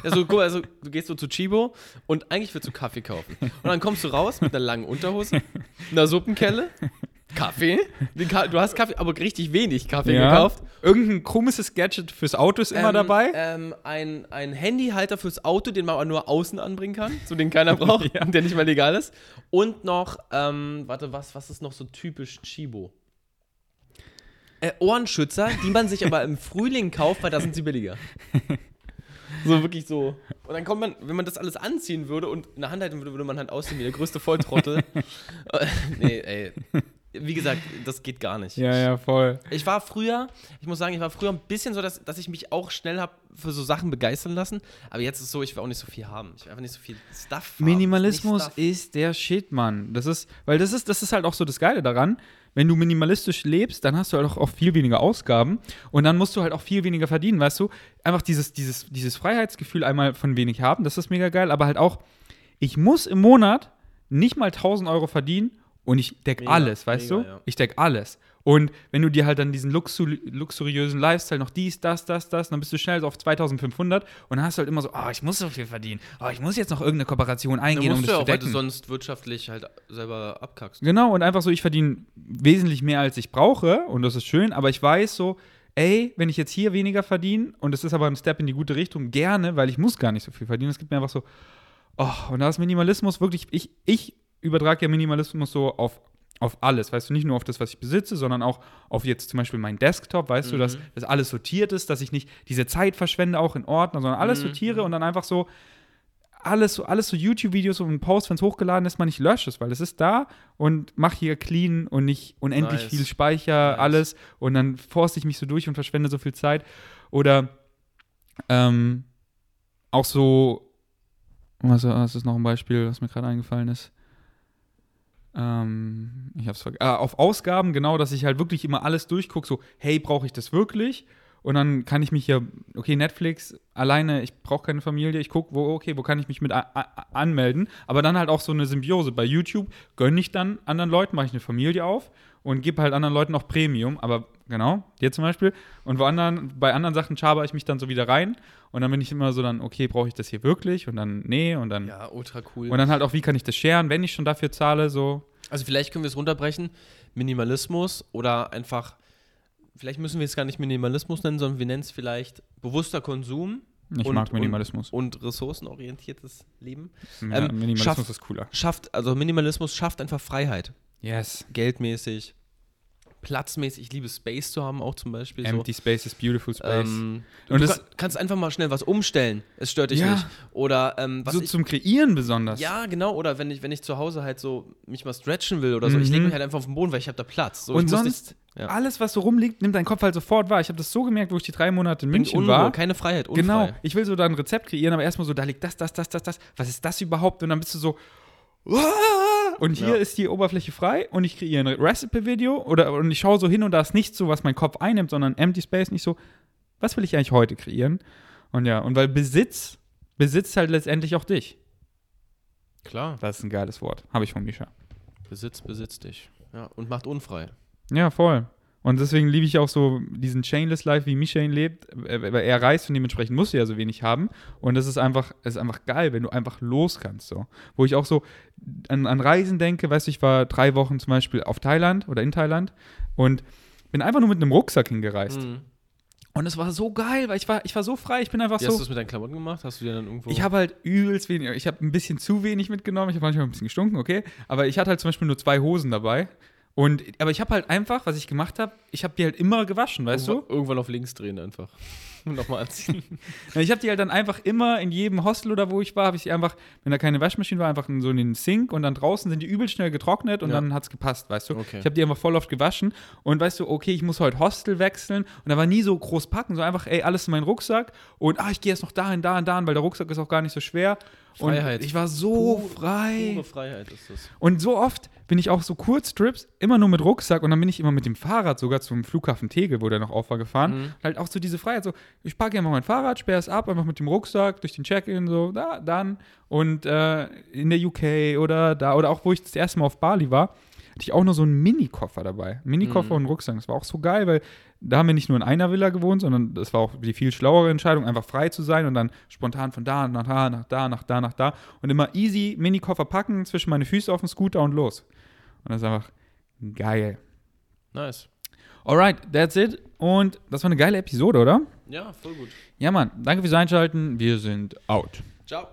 Also, guck, also du gehst so zu Chibo und eigentlich willst du Kaffee kaufen. Und dann kommst du raus mit einer langen Unterhose, einer Suppenkelle, Kaffee. Du hast Kaffee, aber richtig wenig Kaffee gekauft. Irgendein komisches Gadget fürs Auto ist immer Ähm, dabei. Ähm, ein, ein Handyhalter fürs Auto, den man aber nur außen anbringen kann, so den keiner braucht, Ja. der nicht mal legal ist. Und noch, ähm, warte, was, was ist noch so typisch Chibo? Äh, Ohrenschützer, die man sich aber im Frühling kauft, weil da sind sie billiger. So wirklich so. Und dann kommt man, wenn man das alles anziehen würde und in der Hand halten würde, würde man halt aussehen wie der größte Volltrottel. Äh, nee, ey. Wie gesagt, das geht gar nicht. ja, ja, voll. Ich war früher, ich muss sagen, ich war früher ein bisschen so, dass, dass ich mich auch schnell habe für so Sachen begeistern lassen. Aber jetzt ist es so, ich will auch nicht so viel haben. Ich will einfach nicht so viel Stuff haben. Minimalismus Stuff. ist der Shit, Mann. Das ist, weil das ist, das ist halt auch so das Geile daran. Wenn du minimalistisch lebst, dann hast du halt auch, auch viel weniger Ausgaben und dann musst du halt auch viel weniger verdienen, weißt du? Einfach dieses, dieses, dieses Freiheitsgefühl einmal von wenig haben, das ist mega geil, aber halt auch, ich muss im Monat nicht mal 1000 Euro verdienen und ich deck Mega, alles, weißt mega, du? ja. Ich deck alles. Und wenn du dir halt dann diesen luxu luxuriösen Lifestyle noch dies, das, das, das, dann bist du schnell so auf 2500 und dann hast du halt immer so, oh, ich muss so viel verdienen. Oh, ich muss jetzt noch irgendeine Kooperation eingehen, um das du ja zu auch, weil du decken. sonst wirtschaftlich halt selber abkackst. Genau, und einfach so, ich verdiene wesentlich mehr, als ich brauche und das ist schön, aber ich weiß so, ey, wenn ich jetzt hier weniger verdiene und es ist aber ein Step in die gute Richtung, gerne, weil ich muss gar nicht so viel verdienen. Es gibt mir einfach so, oh, und da ist Minimalismus wirklich, ich, ich übertrage ja Minimalismus so auf, auf alles, weißt du, nicht nur auf das, was ich besitze, sondern auch auf jetzt zum Beispiel meinen Desktop, weißt du, dass, dass alles sortiert ist, dass ich nicht diese Zeit verschwende, auch in Ordner, sondern alles sortiere und dann einfach so, alles so, alles so YouTube-Videos und Posts, wenn es hochgeladen ist, man nicht löscht es, weil es ist da und mach hier clean und nicht unendlich Nice. viel Speicher, Nice. alles und dann forste ich mich so durch und verschwende so viel Zeit. Oder ähm, auch so, was, was ist noch ein Beispiel, was mir gerade eingefallen ist? Ähm, ich hab's vergessen. Ah, auf Ausgaben, genau, dass ich halt wirklich immer alles durchgucke, so, hey, brauche ich das wirklich? Und dann kann ich mich hier, okay, Netflix, alleine, ich brauche keine Familie, ich gucke, wo, okay, wo kann ich mich mit anmelden, aber dann halt auch so eine Symbiose. Bei YouTube gönne ich dann anderen Leuten, mache ich eine Familie auf und gebe halt anderen Leuten auch Premium, aber genau, dir zum Beispiel. Und wo anderen, bei anderen Sachen schaber ich mich dann so wieder rein und dann bin ich immer so dann, okay, brauche ich das hier wirklich? Und dann, nee, und dann. Ja, ultra cool. Und dann halt auch, wie kann ich das scheren, wenn ich schon dafür zahle, so. Also vielleicht können wir es runterbrechen, Minimalismus oder einfach vielleicht müssen wir es gar nicht Minimalismus nennen, sondern wir nennen es vielleicht bewusster Konsum. Ich und, mag Minimalismus. Und, und ressourcenorientiertes Leben. Ja, ähm, Minimalismus schafft, ist cooler. Schafft, also Minimalismus schafft einfach Freiheit. Yes. Geldmäßig, platzmäßig. Ich liebe Space zu haben, auch zum Beispiel. Empty so. Space is beautiful space. Ähm, und du kann, kannst einfach mal schnell was umstellen. Es stört dich ja. nicht. Oder ähm, was so ich, zum Kreieren besonders. Ja, genau. Oder wenn ich, wenn ich zu Hause halt so mich mal stretchen will oder so, mhm. ich lege mich halt einfach auf den Boden, weil ich habe da Platz. So, und sonst ja. alles, was so rumliegt, nimmt dein Kopf halt sofort wahr. Ich habe das so gemerkt, wo ich die drei Monate in München Unruhe, war. Keine Freiheit, unfrei. Genau. Ich will so da ein Rezept kreieren, aber erstmal so, da liegt das, das, das, das, das. Was ist das überhaupt? Und dann bist du so, und hier ja. ist die Oberfläche frei und ich kreiere ein Recipe-Video oder und ich schaue so hin und da ist nicht so, was mein Kopf einnimmt, sondern Empty Space, nicht so, was will ich eigentlich heute kreieren? Und ja, und weil Besitz besitzt halt letztendlich auch dich. Klar. Das ist ein geiles Wort. Habe ich von Misha. Besitz besitzt dich. Ja, und macht unfrei. Ja, voll. Und deswegen liebe ich auch so diesen Chainless Life, wie Michael lebt, äh, weil er reist und dementsprechend muss er ja so wenig haben. Und das ist einfach, es ist einfach geil, wenn du einfach los kannst. So. Wo ich auch so an, an Reisen denke, weißt du, ich war drei Wochen zum Beispiel auf Thailand oder in Thailand und bin einfach nur mit einem Rucksack hingereist. Mhm. Und es war so geil, weil ich war, ich war so frei, ich bin einfach Wie so. Hast du das mit deinen Klamotten gemacht? Hast du dir dann irgendwo. Ich habe halt übelst wenig, ich habe ein bisschen zu wenig mitgenommen, ich habe manchmal ein bisschen gestunken, okay. Aber ich hatte halt zum Beispiel nur zwei Hosen dabei. Und, aber ich habe halt einfach, was ich gemacht habe, ich habe die halt immer gewaschen, weißt irgendwann, du? Irgendwann auf links drehen einfach. Nochmal anziehen. ich habe die halt dann einfach immer in jedem Hostel oder wo ich war, habe ich sie einfach, wenn da keine Waschmaschine war, einfach in so in den Sink und dann draußen sind die übel schnell getrocknet und ja. dann hat es gepasst, weißt du? Okay. Ich habe die einfach voll oft gewaschen und weißt du, okay, ich muss heute Hostel wechseln und da war nie so groß packen, so einfach, ey, alles in meinen Rucksack und ah, ich gehe jetzt noch dahin, da und da, weil der Rucksack ist auch gar nicht so schwer. Freiheit. Und ich war so pure, frei. Pure Freiheit ist das. Und so oft bin ich auch so Kurztrips, immer nur mit Rucksack und dann bin ich immer mit dem Fahrrad sogar zum Flughafen Tegel, wo der noch auf war, gefahren. Mhm. Halt auch so diese Freiheit, so, ich packe einfach mein Fahrrad, sperre es ab, einfach mit dem Rucksack durch den Check-in, so, da, dann. Und äh, in der UK oder da, oder auch wo ich das erste Mal auf Bali war, hatte ich auch nur so einen Mini-Koffer dabei. Mini-Koffer mhm. und Rucksack. Das war auch so geil, weil da haben wir nicht nur in einer Villa gewohnt, sondern das war auch die viel schlauere Entscheidung, einfach frei zu sein und dann spontan von da nach da, nach da, nach da, nach da und immer easy Mini-Koffer packen, zwischen meine Füße auf den Scooter und los. Und das ist einfach geil. Nice. Alright, that's it. Und das war eine geile Episode, oder? Ja, voll gut. Ja, Mann. Danke fürs Einschalten. Wir sind out. Ciao.